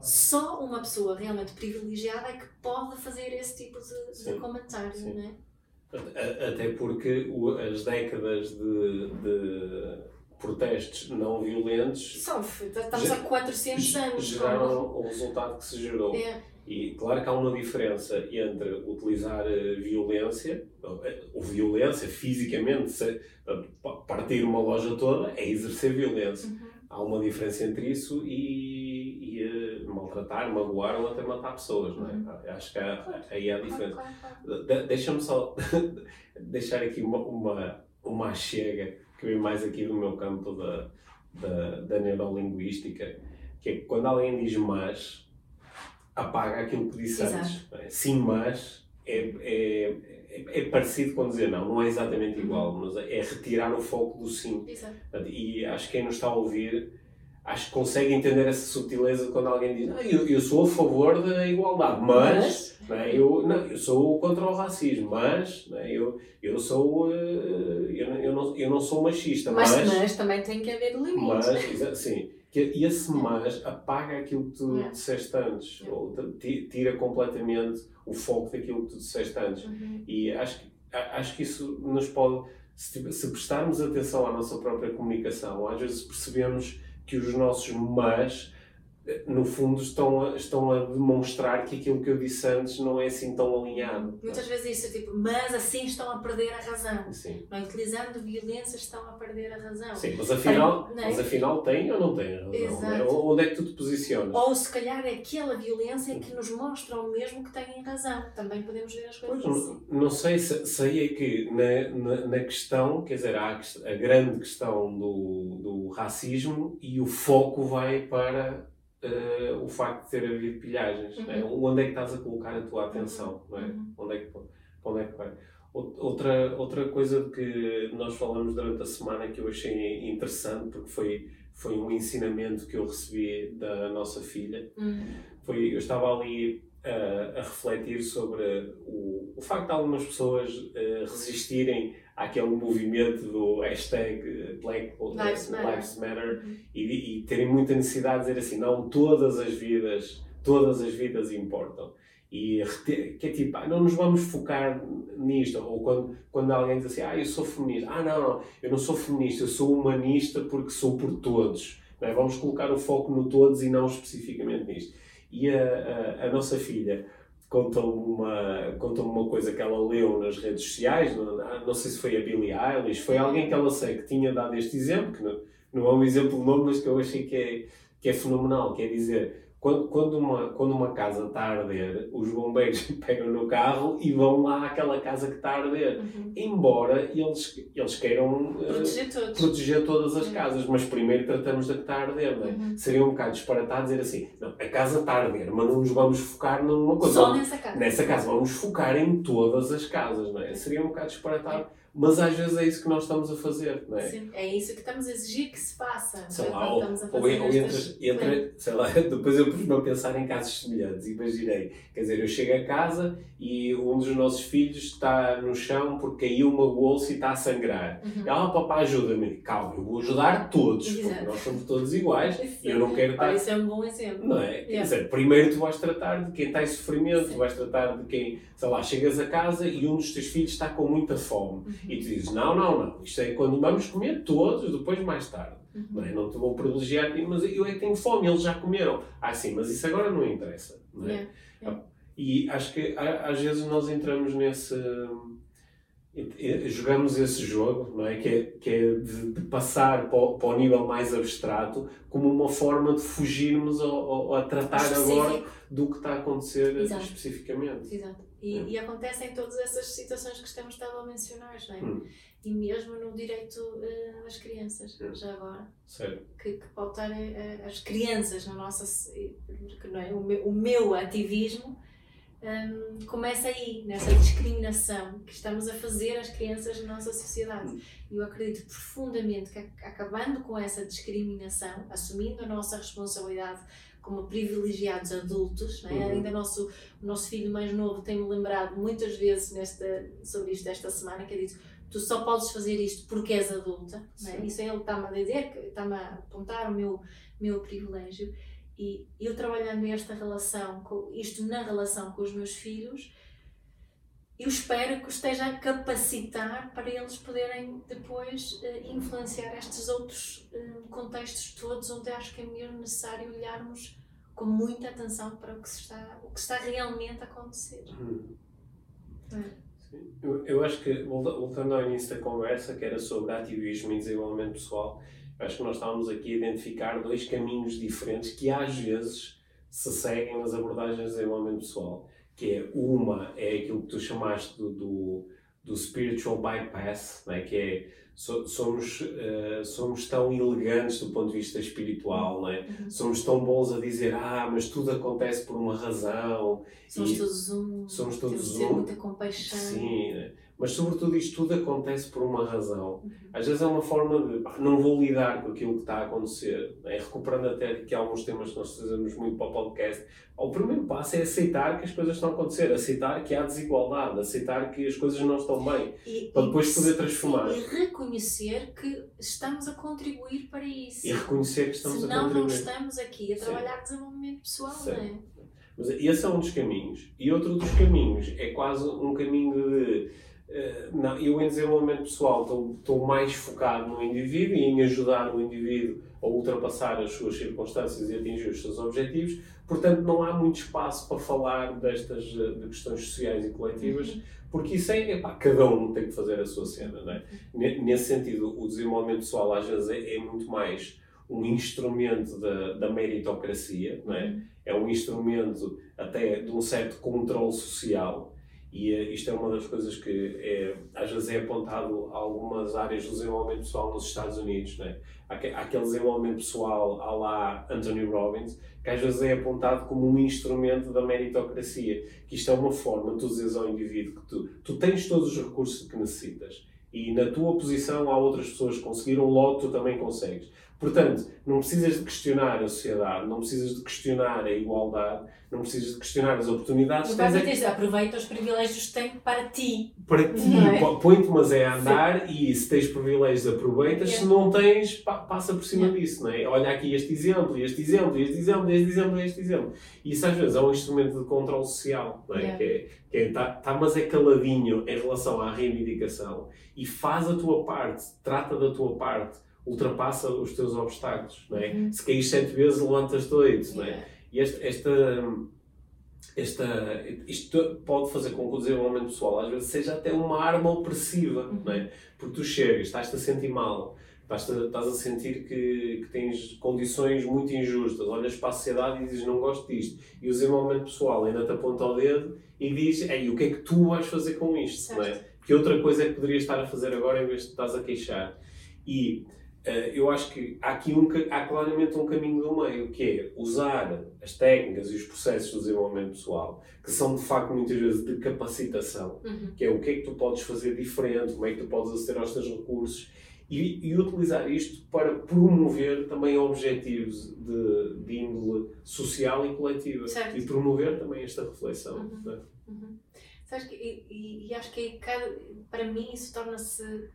só uma pessoa realmente privilegiada é que pode fazer esse tipo de, de comentário, sim. não é? Até porque as décadas de, de protestos não violentos. São, estamos há 400 anos. Geraram o resultado que se gerou. É. E claro que há uma diferença entre utilizar eh, violência, eh, ou violência fisicamente, partir uma loja toda, é exercer violência. Uhum. Há uma diferença entre isso e, e uh, maltratar, magoar ou até matar pessoas, não é? Uhum. Acho que há, aí há a diferença. De, Deixa-me só deixar aqui uma, uma, uma chega que vem mais aqui do meu campo da, da, da neurolinguística, que é que quando alguém diz mas, apaga aquilo que disse Exato. antes. É? Sim, mas é, é, é, parecido com dizer não, não é exatamente igual, uhum. mas é retirar o foco do sim. Exato. E acho que quem nos está a ouvir acho que consegue entender essa sutileza quando alguém diz ah, eu, eu sou a favor da igualdade, mas, mas... Né, eu, não, eu sou contra o racismo, mas né, eu, eu sou uh, eu, eu, não, eu não sou machista, mas, mas, mas também tem que haver limites. Mas, sim, que esse mas apaga aquilo que tu yeah. disseste antes, yeah. ou tira completamente o foco daquilo que tu disseste antes. Uhum. E acho, acho que isso nos pode, se, se prestarmos atenção à nossa própria comunicação, às vezes percebemos que os nossos mas no fundo estão a, estão a demonstrar que aquilo que eu disse antes não é assim tão alinhado. Muitas vezes isso é tipo, mas assim estão a perder a razão. Sim. Não, utilizando violência estão a perder a razão. Sim, mas afinal, é? mas afinal tem ou não tem a razão? É? Exato. Onde é que tu te posicionas? Ou se calhar é aquela violência que nos mostra o mesmo que têm razão. Também podemos ver as coisas pois, assim. Não, não sei se, se aí é que na, na, na, questão, quer dizer, há a, a grande questão do, do racismo e o foco vai para uh, o facto de ter havido pilhagens. Uhum. Né? Onde é que estás a colocar a tua atenção? Não é? Uhum. onde, é que, onde é que vai? Outra, outra coisa que nós falamos durante a semana que eu achei interessante, porque foi, foi um ensinamento que eu recebi da nossa filha, uhum. foi, eu estava ali uh, a refletir sobre o, o facto de algumas pessoas uh, resistirem àquele movimento do hashtag Black Lives Matter, Lives Matter uhum. e, e, terem muita necessidade de dizer assim, não, todas as vidas, todas as vidas importam. E que é tipo, ah, não nos vamos focar nisto. Ou quando, quando alguém diz assim, ah, eu sou feminista. Ah, não, não, eu não sou feminista, eu sou humanista porque sou por todos. Não é? Vamos colocar o foco no todos e não especificamente nisto. E a, a, a nossa filha conta-me uma, conta uma coisa que ela leu nas redes sociais, não, não sei se foi a Billie Eilish, foi alguém que ela sei que tinha dado este exemplo, que não, não é um exemplo novo, mas que eu achei que é, que é fenomenal, que é dizer, quando, quando, uma, quando uma casa está a arder, os bombeiros pegam no carro e vão lá àquela casa que está a arder. Uhum. Embora eles, eles queiram uh, Proteger todos. proteger todas as Uhum. casas, mas primeiro tratamos da que está a arder, não é? Uhum. Seria um bocado disparatado dizer assim, não, a casa está a arder, mas não nos vamos focar numa coisa. Só nessa casa. Nessa casa, vamos focar em todas as casas, não é? Seria um bocado disparatado, mas às vezes é isso que nós estamos a fazer, não é? Sim, é isso que estamos a exigir que se faça. sei É lá, quando ou, ou, estas- entre, sei lá, depois eu pus-me a pensar em casos semelhantes, imaginei, quer dizer, eu chego a casa e um dos nossos filhos está no chão porque caiu uma bolsa e está a sangrar. Uhum. Ah, papá, ajuda-me. Calma, eu vou ajudar todos, porque Exato. nós somos todos iguais e eu não quero estar... isso é um bom exemplo. Não é? Quer Yeah. dizer, primeiro tu vais tratar de quem está em sofrimento, Sim. tu vais tratar de quem, sei lá, chegas a casa e um dos teus filhos está com muita fome. Uhum. E tu dizes, não, não, não, isto é quando vamos comer todos, depois mais tarde. Não, é? não te vou privilegiar, mas eu é que tenho fome, eles já comeram. Ah, sim, mas isso agora não interessa. Não é? Yeah. E acho que às vezes nós entramos nesse. Jogamos esse jogo, não é? Que é, que é de, de passar para o, para o nível mais abstrato como uma forma de fugirmos ao- a tratar agora do que está a acontecer Exato. especificamente. Exato. E, É. e acontecem todas essas situações que estamos estado a mencionar, não é? Hum. E mesmo no direito eh, às crianças, Hum. já agora. Sério. Que, que pautar eh, as crianças na nossa. que não é? o, meu, o meu ativismo hum, começa aí, nessa discriminação que estamos a fazer às crianças na nossa sociedade. Hum. E eu acredito profundamente que, ac- acabando com essa discriminação, assumindo a nossa responsabilidade como privilegiados adultos, é? Uhum. ainda nosso, o nosso filho mais novo tem-me lembrado muitas vezes nesta, sobre isto esta semana, que é dito, tu só podes fazer isto porque és adulta, é? Isso é ele que está-me a dizer, está-me a apontar o meu, meu privilégio, e eu trabalhando esta relação, com, isto na relação com os meus filhos, eu espero que os esteja a capacitar para eles poderem depois eh, influenciar estes outros eh, contextos todos onde acho que é mesmo necessário olharmos com muita atenção para o que, se está, o que está realmente a acontecer. Hum. É. Sim. Eu, eu acho que, volta- voltando ao início da conversa, que era sobre ativismo e desenvolvimento pessoal, eu acho que nós estávamos aqui a identificar dois caminhos diferentes que às vezes se seguem nas abordagens de desenvolvimento pessoal. Que é uma, é aquilo que tu chamaste do, do, do spiritual bypass, né? que é so- somos, eh, somos tão elegantes do ponto de vista espiritual, né? Uhum. somos tão bons a dizer, ah, mas tudo acontece por uma razão, Somos E todos um, somos temos todos ter um. muita compaixão. Sim, né? Mas sobretudo isto tudo acontece por uma razão. Uhum. Às vezes é uma forma de não vou lidar com aquilo que está a acontecer. Né? Recuperando até aqui alguns temas que nós fazemos muito para o podcast. O primeiro passo é aceitar que as coisas estão a acontecer, aceitar que há desigualdade, aceitar que as coisas não estão bem. E, Para e- depois poder sim, transformar. E reconhecer que estamos a contribuir para isso. E reconhecer que estamos a Senão não contribuir. estamos aqui a Sim. trabalhar desenvolvimento pessoal, não é? Mas esse é um dos caminhos. E outro dos caminhos é quase um caminho de. Eh, não, eu, em desenvolvimento pessoal, estou, estou mais focado no indivíduo e em ajudar o indivíduo a ultrapassar as suas circunstâncias e atingir os seus objetivos. Portanto, não há muito espaço para falar destas eh, de questões sociais e coletivas, Uhum. porque isso é, epá, cada um tem que fazer a sua cena, não é? Ne- Nesse sentido, o desenvolvimento pessoal às vezes é, é muito mais um instrumento da, da meritocracia, não é? é um instrumento até de um certo controle social e eh, isto é uma das coisas que é, às vezes é apontado a algumas áreas do desenvolvimento pessoal nos Estados Unidos, né? Há aque- há aquele desenvolvimento pessoal à lá Anthony Robbins, que às vezes é apontado como um instrumento da meritocracia, que isto é uma forma tu dizeres ao indivíduo que tu, tu tens todos os recursos que necessitas e na tua posição há outras pessoas que conseguiram, logo tu também consegues. Portanto, não precisas de questionar a sociedade, não precisas de questionar a igualdade, não precisas de questionar as oportunidades. Caso é dizer, aproveita os privilégios que tem para ti. para ti, é? põe-te mas é a andar e se tens privilégios aproveitas, se Yeah. não tens, pa- passa por cima Yeah. disso, não é? Olha aqui este exemplo, este exemplo, este exemplo, este exemplo, este exemplo. E isso às vezes é um instrumento de controle social, não é? Yeah. Que é, que é tá, tá, mas é caladinho em relação à reivindicação e faz a tua parte, trata da tua parte, ultrapassa os teus obstáculos, não é? Uhum. Se caís sete vezes, levantas-te oito, não é? E esta, esta, esta, isto pode fazer com que o desenvolvimento pessoal às vezes seja até uma arma opressiva, Uhum. não é? Porque tu chegas, estás-te a sentir mal, Estás a, estás a sentir que, que tens condições muito injustas, olhas para a sociedade e dizes não gosto disto. E o desenvolvimento pessoal ainda te aponta ao dedo e diz, Ei, o que é que tu vais fazer com isto? Não é? Que outra coisa é que poderias estar a fazer agora em vez de estás a queixar? E eu acho que há aqui um, há claramente um caminho do meio, que é usar as técnicas e os processos do desenvolvimento pessoal, que são de facto muitas vezes de capacitação, Uhum. que é o que é que tu podes fazer diferente, como é que tu podes aceder aos teus recursos e, e utilizar isto para promover também objetivos de, de índole social e coletiva Certo. e promover também esta reflexão. Uhum. não é? Uhum. Sabes que, e, e- acho que cada, para mim isso torna-se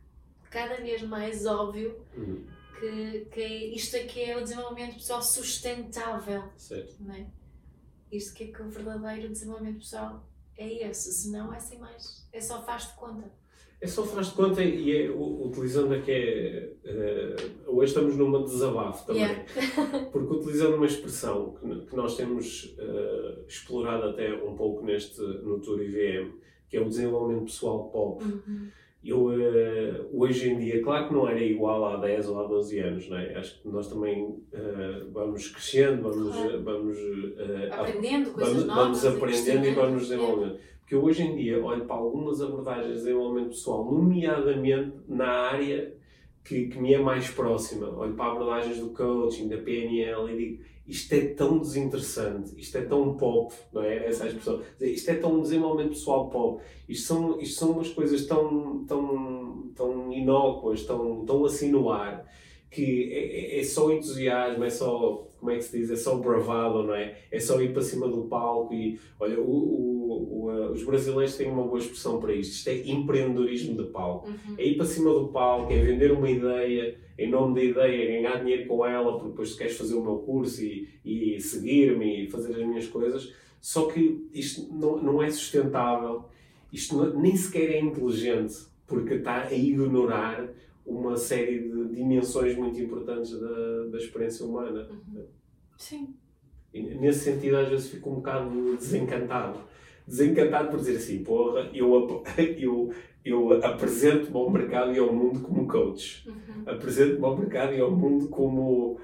cada vez mais óbvio Uhum. que, que isto aqui é o desenvolvimento pessoal sustentável, Certo. não é? Isto que é que o verdadeiro desenvolvimento pessoal é esse, senão é sem mais, é só faz de conta. É só faz de conta e é, utilizando aqui, é, hoje estamos numa desabafo também, Yeah. porque utilizando uma expressão que, que nós temos eh, explorado até um pouco neste, no Tour IVM, que é o desenvolvimento pessoal pop, Uhum. Eu eh, hoje em dia, claro que não era igual há 10 ou há 12 anos, não é? acho que nós também eh, vamos crescendo, vamos, Claro. vamos, eh, Aprendendo coisas vamos, novas. vamos aprendendo e vamos desenvolvendo. Porque eu hoje em dia olho para algumas abordagens de desenvolvimento pessoal, nomeadamente na área que, que me é mais próxima. Olho para abordagens do coaching, da PNL e digo isto é tão desinteressante, isto é tão pop, não é? Essa é a expressão. Isto é tão desenvolvimento pessoal pop. Isto são, isto são umas coisas tão, tão, tão inócuas, tão, tão assim no ar, que é, é- é só entusiasmo, é só, como é que se diz, é só bravado, não é? É só ir para cima do palco e, olha, o, o- o, eh, os brasileiros têm uma boa expressão para isto, isto é empreendedorismo de palco. Uhum. É ir para cima do palco, é vender uma ideia, em nome da ideia, é ganhar dinheiro com ela, porque depois tu queres fazer o meu curso e, e seguir-me e fazer as minhas coisas. Só que isto não, não é sustentável, isto não- nem sequer é inteligente, porque está a ignorar uma série de dimensões muito importantes da, da experiência humana. Uhum. Sim. E nesse sentido, às vezes fico um bocado desencantado. Desencantado por dizer assim, porra, eu, eu, eu apresento-me ao mercado e ao mundo como coach. Uhum. Apresento-me ao mercado e ao mundo como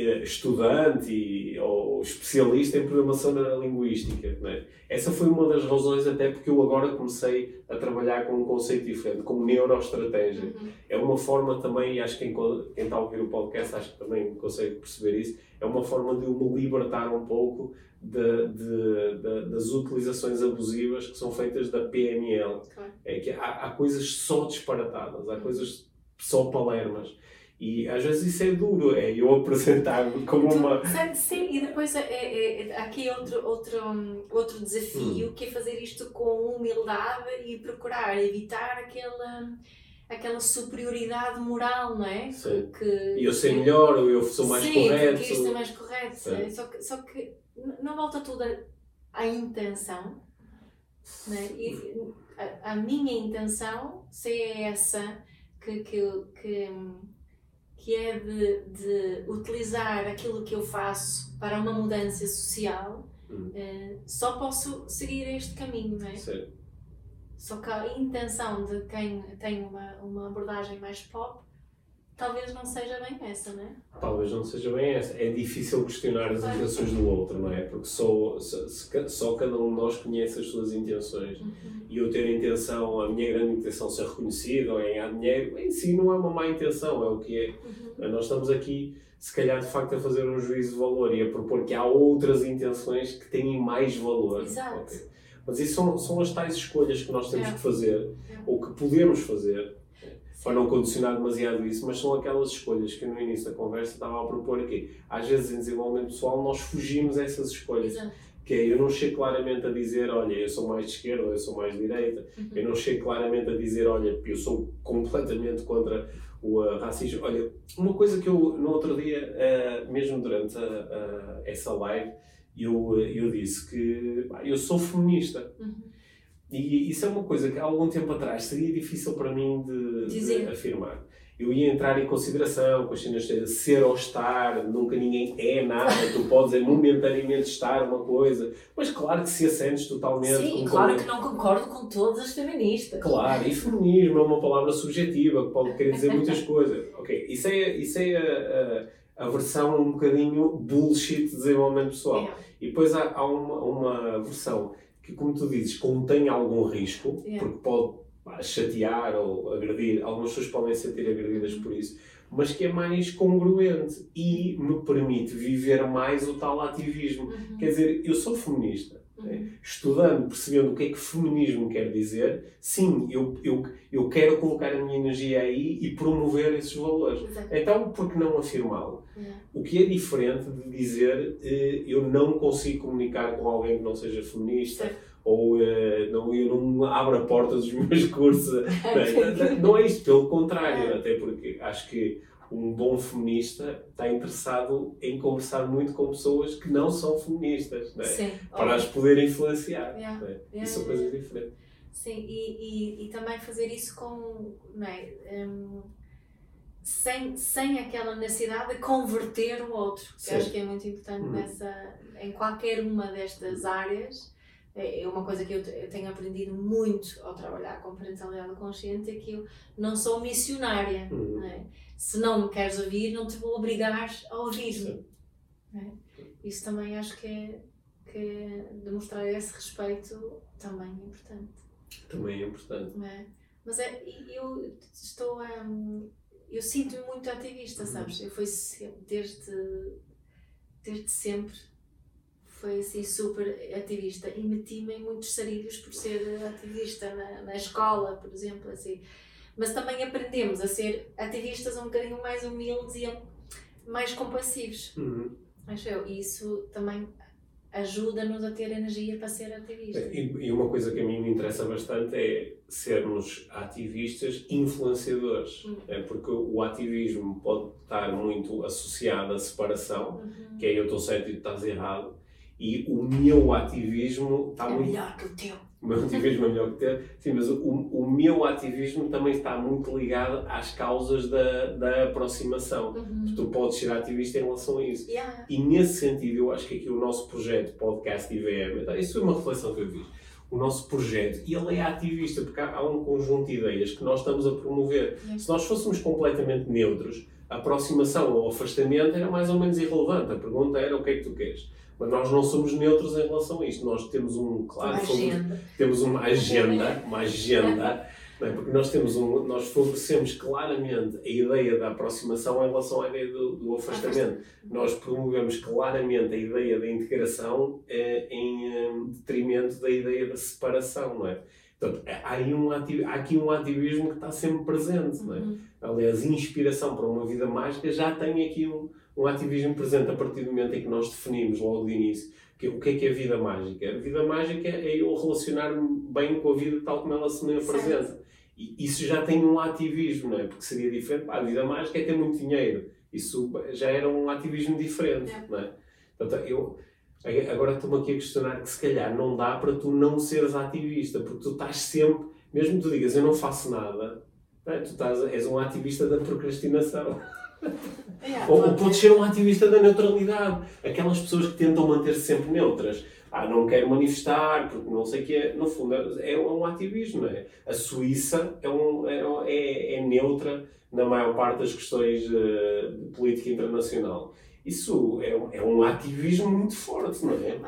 estudante e, ou especialista em programação neurolinguística. Não é? Essa foi uma das razões até porque eu agora comecei a trabalhar com um conceito diferente, como neuroestratégia Uhum. é uma forma também, e acho que quem, quem está a ouvir o podcast acho que também consegue perceber isso, é uma forma de eu me libertar um pouco de, de- de- das utilizações abusivas que são feitas da PNL. Claro. É que há, há coisas só disparatadas, há coisas só palermas. E às vezes isso é duro, é eu apresentar-me como uma. Sabe, Sim, e depois é, é- é- há aqui outro, outro, hum, outro desafio que é fazer isto com humildade e procurar evitar aquela, aquela superioridade moral, não é? Sim. Que, eu sei melhor, ou eu sou mais Sim, correto. porque isto é mais correto. Sim. é? Só, que, só que não volta tudo à- intenção. Né? E a, a minha intenção, se é essa, que, que, que, que é de, de utilizar aquilo que eu faço para uma mudança social, Hum. eh, só posso seguir este caminho, não é? Sim. Só que a intenção de quem tem uma, uma abordagem mais pop talvez não seja bem essa, não é? Talvez não seja bem essa. É difícil questionar as intenções do outro, não é? Porque só, só, cada um de nós conhece as suas intenções. E eu ter a intenção, a minha grande intenção, ser reconhecido ou ganhar dinheiro, em si não é uma má intenção, é o que é. Uhum. Nós estamos aqui, se calhar, de facto, a fazer um juízo de valor e a propor que há outras intenções que têm mais valor. Exato. Ok. Mas isso são, são as tais escolhas que nós temos É. que fazer, É. ou que podemos fazer. Para não condicionar demasiado isso, mas são aquelas escolhas que eu no início da conversa estava a propor aqui. Às vezes em desenvolvimento pessoal nós fugimos a essas escolhas. Exato. Que é, eu não chego claramente a dizer, olha, eu sou mais de esquerda ou eu sou mais de direita. Uhum. Eu não chego claramente a dizer, olha, eu sou completamente contra o uh, racismo. Olha, uma coisa que eu, no outro dia, uh, mesmo durante a- a- essa live, eu, eu disse que pá, eu sou feminista. Uhum. E isso é uma coisa que há algum tempo atrás seria difícil para mim de, de afirmar. eu ia entrar em consideração com as cenas de ser ou estar, nunca ninguém é nada, tu podes é momentaneamente estar uma coisa, mas claro que se assentes totalmente. Sim, claro que não concordo com todas as feministas. Claro, e feminismo é uma palavra subjetiva que pode querer dizer muitas coisas. Ok, isso é, isso é a, a, a versão um bocadinho bullshit de desenvolvimento pessoal. Yeah. E depois há, há uma, uma versão que, como tu dizes, contém algum risco, Yeah. porque pode pá, chatear ou agredir, algumas pessoas podem se sentir agredidas por isso, mas que é mais congruente e me permite viver mais o tal ativismo. Uhum. Quer dizer, eu sou feminista. Né? Estudando, percebendo o que é que feminismo quer dizer, sim, eu, eu, eu quero colocar a minha energia aí e promover esses valores. Exato. Então, por que não afirmá-lo? Yeah. O que é diferente de dizer eh, eu não consigo comunicar com alguém que não seja feminista Certo. ou eh, não, eu não abro a porta dos meus cursos. Não, não é isto, pelo contrário, até porque acho que um bom feminista está interessado em conversar muito com pessoas que não são feministas, não é? Sim. para as poder influenciar. Yeah. é? Yeah, E são yeah, coisas diferentes. Sim, e, e, e também fazer isso com, não é, hum, sem, sem aquela necessidade de converter o outro, que acho que é muito importante Uhum. nessa, em qualquer uma destas áreas. É é uma coisa que eu, eu tenho aprendido muito ao trabalhar com parentalidade consciente, é que eu não sou missionária. Uhum. Não é? Se não me queres ouvir, não te vou obrigar a ouvir-me. É? Isso também acho que é, que é demonstrar esse respeito também é importante Também é importante. é? Mas é, eu estou hum, eu sinto-me muito ativista, Uhum. sabes? Eu fui sempre, desde, desde sempre foi assim super ativista e meti-me em muitos sarilhos por ser ativista na, na escola, por exemplo, assim. Mas também aprendemos a ser ativistas um bocadinho mais humildes e mais compassivos, Uhum. acho eu. E isso também ajuda-nos a ter energia para ser ativista. E, e uma coisa que a mim me interessa bastante é sermos ativistas influenciadores. Uhum. É porque o ativismo pode estar muito associado à separação, Uhum. que é eu estou certo e tu estás errado, e o meu ativismo está É muito. melhor que o teu. O meu ativismo é melhor que ter. Sim, mas o, o meu ativismo também está muito ligado às causas da, da aproximação. Uhum. Tu podes ser ativista em relação a isso. Yeah. E nesse sentido, eu acho que aqui o nosso projeto Podcast IVM, então, isso foi uma reflexão que eu fiz. O nosso projeto, e ele é ativista, porque há, há um conjunto de ideias que nós estamos a promover. Yeah. Se nós fôssemos completamente neutros, a aproximação ou afastamento era mais ou menos irrelevante. A pergunta era o que é que tu queres. Mas nós não somos neutros em relação a isto. Nós temos um, claro, Uma somos- agenda. temos uma agenda, uma agenda, é? porque nós temos um, nós favorecemos claramente a ideia da aproximação em relação à ideia do, do afastamento. Nós promovemos claramente a ideia da integração eh, em eh, detrimento da ideia da separação, não é? Portanto, há, aí um há aqui um ativismo que está sempre presente, não é? Uhum. Aliás, inspiração para uma vida mágica já tem aqui um, um ativismo presente a partir do momento em que nós definimos logo de início que, o que é que é vida mágica. A vida mágica é eu relacionar-me bem com a vida tal como ela se me apresenta. E isso já tem um ativismo, não é? Porque seria diferente. Pá, a vida mágica é ter muito dinheiro. Isso já era um ativismo diferente, É. não é? Portanto, eu, agora estou-me aqui a questionar que se calhar não dá para tu não seres ativista, porque tu estás sempre, mesmo que tu digas eu não faço nada, não é? tu estás, és um ativista da procrastinação. Yeah, Ou, ou pode podes ser um ativista da neutralidade. Aquelas pessoas que tentam manter-se sempre neutras. Ah, não quero manifestar, porque não sei o que é. No fundo, é um ativismo, não é? A Suíça é, um, é, é, é neutra na maior parte das questões eh, de política internacional. Isso é, um- é um ativismo muito forte, não é?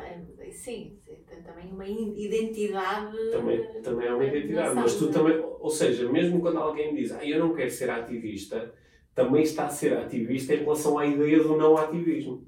Sim, tem também uma identidade. Também, também é uma identidade. Mas tu também, ou seja, mesmo quando alguém diz, ah, eu não quero ser ativista, também está a ser ativista em relação à ideia do não ativismo.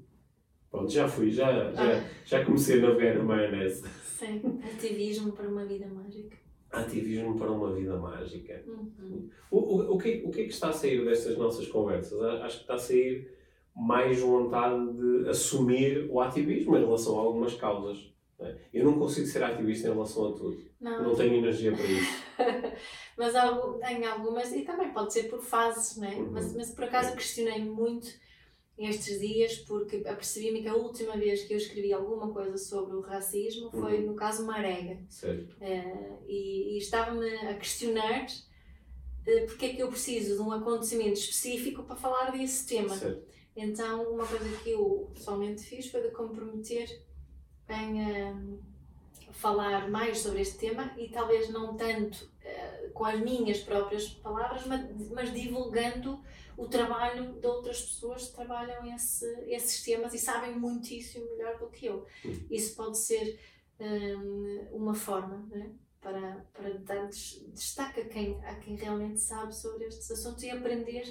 Pronto, já fui, já, já, Ah. já comecei a navegar na maionese. Sim, ativismo para uma vida mágica. Ativismo para uma vida mágica. Uhum. O, o, o, que, o que é que está a sair destas nossas conversas? Acho que está a sair mais vontade de assumir o ativismo em relação a algumas causas. não é? Eu não consigo ser ativista em relação a tudo. Não, Não tenho energia para isso. mas em algumas, e também pode ser por fases, não é? Uhum. Mas, mas por acaso questionei-me muito estes dias porque apercebi-me que a última vez que eu escrevi alguma coisa sobre o racismo foi Uhum. no caso Marega. Sério. Eh, e, e estava-me a questionar uh, porque é que eu preciso de um acontecimento específico para falar desse tema. Certo. Então, uma coisa que eu pessoalmente fiz foi de comprometer em uh, falar mais sobre este tema e talvez não tanto uh, com as minhas próprias palavras, mas, mas, divulgando o trabalho de outras pessoas que trabalham esse, esses temas e sabem muitíssimo melhor do que eu. Hum. Isso pode ser um, uma forma né, para, para dar destaque a quem, a quem realmente sabe sobre estes assuntos e aprender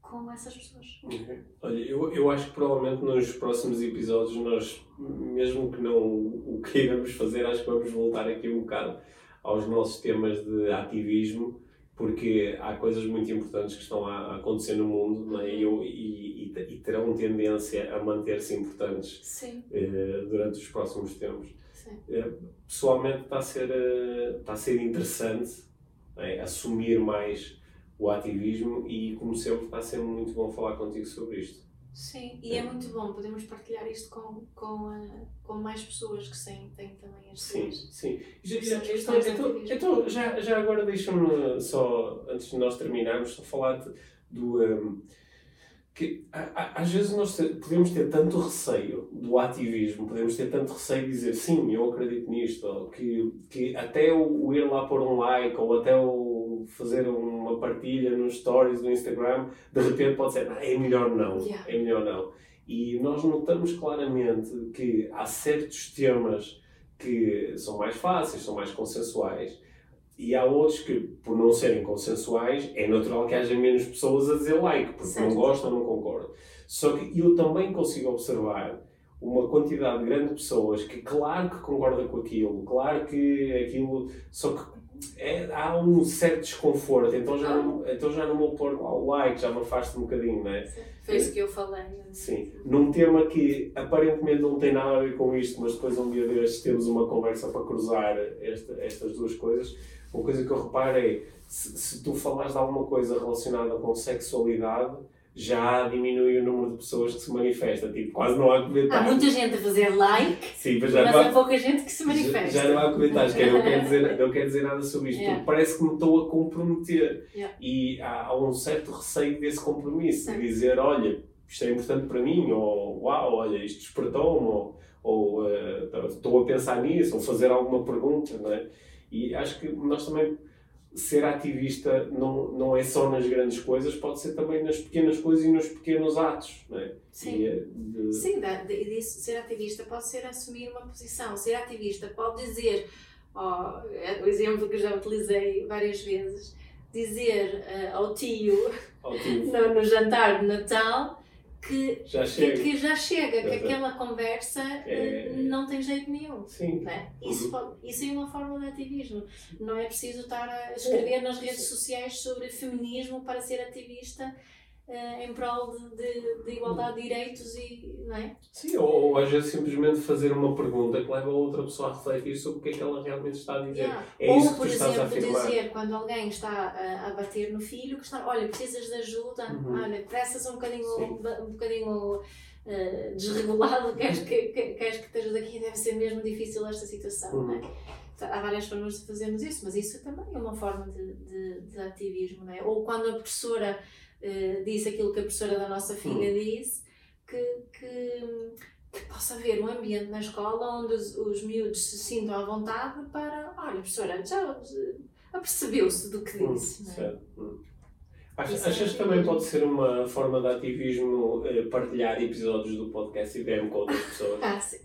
com essas pessoas. Okay. Olha, eu, eu acho que provavelmente nos próximos episódios nós, mesmo que não o queiramos fazer, acho que vamos voltar aqui um bocado aos nossos temas de ativismo, porque há coisas muito importantes que estão a, acontecer no mundo é? e, e, e, e terão tendência a manter-se importantes eh, durante os próximos tempos. Eh, pessoalmente está a ser, eh, está a ser interessante é? assumir mais o ativismo e, como sempre, está a ser muito bom falar contigo sobre isto. Sim, e é, é muito bom, podemos partilhar isto com, com, uh, com mais pessoas que têm, têm também as Sim, sim. Já, então, então, então, já, já agora deixa-me só, antes de nós terminarmos, só falar do. Um, ehm, que às vezes nós podemos ter tanto receio do ativismo, podemos ter tanto receio de dizer sim, eu acredito nisto, que, que até o, ir lá pôr um like ou até o fazer uma partilha nos stories do Instagram, de repente pode ser, ah, é melhor não, yeah. é melhor não. E nós notamos claramente que há certos temas que são mais fáceis, são mais consensuais, e há outros que, por não serem consensuais, é natural que haja menos pessoas a dizer like, porque certo. não gostam, não concordam. Só que eu também consigo observar uma quantidade grande de pessoas que, claro que concorda com aquilo, claro que aquilo. Só que é, há um certo desconforto, então já, não, então já não vou pôr lá o like, já me afasto um bocadinho, não é? Foi isso que eu falei. Sim. Num tema que aparentemente não tem nada a ver com isto, mas depois um dia destes temos uma conversa para cruzar esta, estas duas coisas uma coisa que eu reparo é, se, se tu falares de alguma coisa relacionada com sexualidade, já diminui o número de pessoas que se manifesta. Tipo, quase não há comentários. Há muita gente a fazer like, Sim, mas, já mas há pouca gente que se manifesta. Já, já não há comentários, que não quero dizer, não quero dizer nada sobre isto, yeah. porque parece que me estou a comprometer. Yeah. E há, há, um certo receio desse compromisso, de dizer, olha, isto é importante para mim, ou uau, olha, isto despertou-me, ou, ou uh, estou a pensar nisso, ou fazer alguma pergunta, não é? E acho que nós também ser ativista não, não é só nas grandes coisas, pode ser também nas pequenas coisas e nos pequenos atos, não é? Sim, é de... Sim de, de, ser ativista pode ser assumir uma posição, ser ativista pode dizer, oh, é o exemplo que eu já utilizei várias vezes, dizer uh, ao tio, ao tio. no, no jantar de Natal que já chega, que, que já chega, que aquela conversa é... não tem jeito nenhum. Sim. É? Isso, pode, isso é uma forma de ativismo. Não é preciso estar a escrever nas redes sociais sobre feminismo para ser ativista uh, em prol de, de, de, igualdade de direitos e. não é? Sim, ou, ou às vezes simplesmente fazer uma pergunta que leva a outra pessoa a refletir sobre o que é que ela realmente está a dizer. Yeah. É ou, isso que por tu estás exemplo, a afirmar. dizer quando alguém está a, a, bater no filho, que está, olha, precisas de ajuda, Uhum. olha, precisas um bocadinho, um bocadinho uh, desregulado, queres que, que, queres que te ajude aqui, deve ser mesmo difícil esta situação, não é? Uhum. Há várias formas de fazermos isso, mas isso também é uma forma de, de, de ativismo, não é? Ou quando a professora uh, disse aquilo que a professora da nossa filha Uhum. disse, que, que, que possa haver um ambiente na escola onde os, os miúdos se sintam à vontade para, olha, professora, já apercebeu-se do que Hum, disse, é? Hum. Achas, é achas que também pode ser uma forma de ativismo eh, partilhar episódios do podcast IBM com outras pessoas? Ah, sim.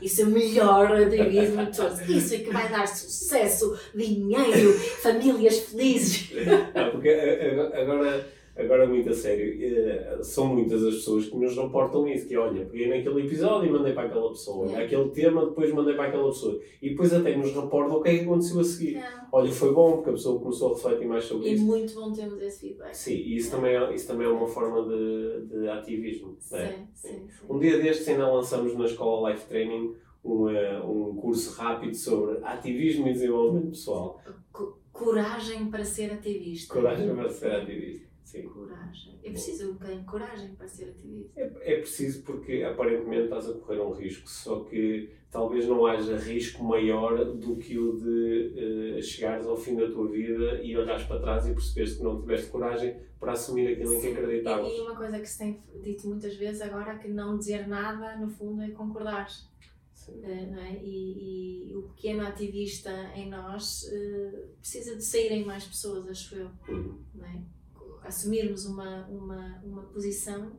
Isso é o melhor ativismo de todos. Isso é que vai dar sucesso, dinheiro, famílias felizes. Não, porque eh, eh, agora, agora muito a sério, eh, são muitas as pessoas que nos reportam isso, que olha, peguei naquele episódio e mandei para aquela pessoa, Yeah. aquele tema depois mandei para aquela pessoa, e depois até nos reportam o que é que aconteceu a seguir. Olha, foi bom porque a pessoa começou a refletir mais sobre E isso. muito bom termos esse feedback. Sim, e isso também é, isso também é uma forma de, de ativismo. é? Sim, sim, sim. Um dia destes ainda lançamos na Escola Life Training um, eh, um curso rápido sobre ativismo e desenvolvimento pessoal. Co- Coragem para ser ativista. Coragem para ser ativista. Sim. Coragem. É preciso um bocadinho de coragem para ser ativista. É, é preciso porque aparentemente estás a correr um risco, só que talvez não haja risco maior do que o de chegares ao fim da tua vida e olhares para trás e perceberes que não tiveste coragem para assumir aquilo em que acreditavas. E, e uma coisa que se tem dito muitas vezes agora é que não dizer nada, no fundo, é concordar. Uh, é? e, e, o pequeno ativista em nós uh, precisa de saírem mais pessoas, acho eu. Uhum. Não é? Assumirmos uma, uma, uma posição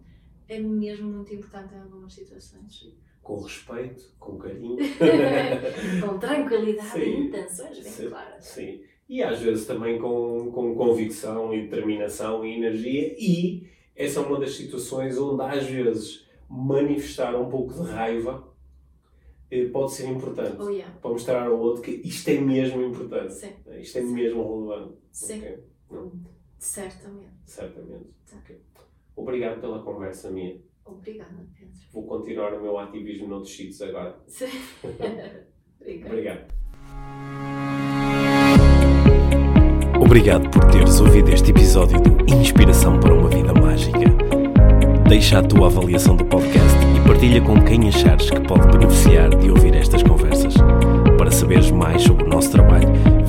é mesmo muito importante em algumas situações. Com respeito, com carinho. com tranquilidade Sim. e intenções bem Sim. claras. Sim. E às vezes também com, com convicção e determinação e energia. E essa é uma das situações onde às vezes manifestar um pouco de raiva eh, pode ser importante. Oh, yeah. Para mostrar ao outro que isto é mesmo importante. Sim, Isto é mesmo relevante. Sim. Ok? Certamente. certamente. Tá. Ok. Obrigado pela conversa minha. Obrigada, Pedro. Vou continuar o meu ativismo noutros sítios agora. Sim. Obrigada. Obrigado. Obrigado por teres ouvido este episódio do Inspiração para uma Vida Mágica. Deixa a tua avaliação do podcast e partilha com quem achares que pode beneficiar de ouvir estas conversas. Para saberes mais sobre o nosso trabalho,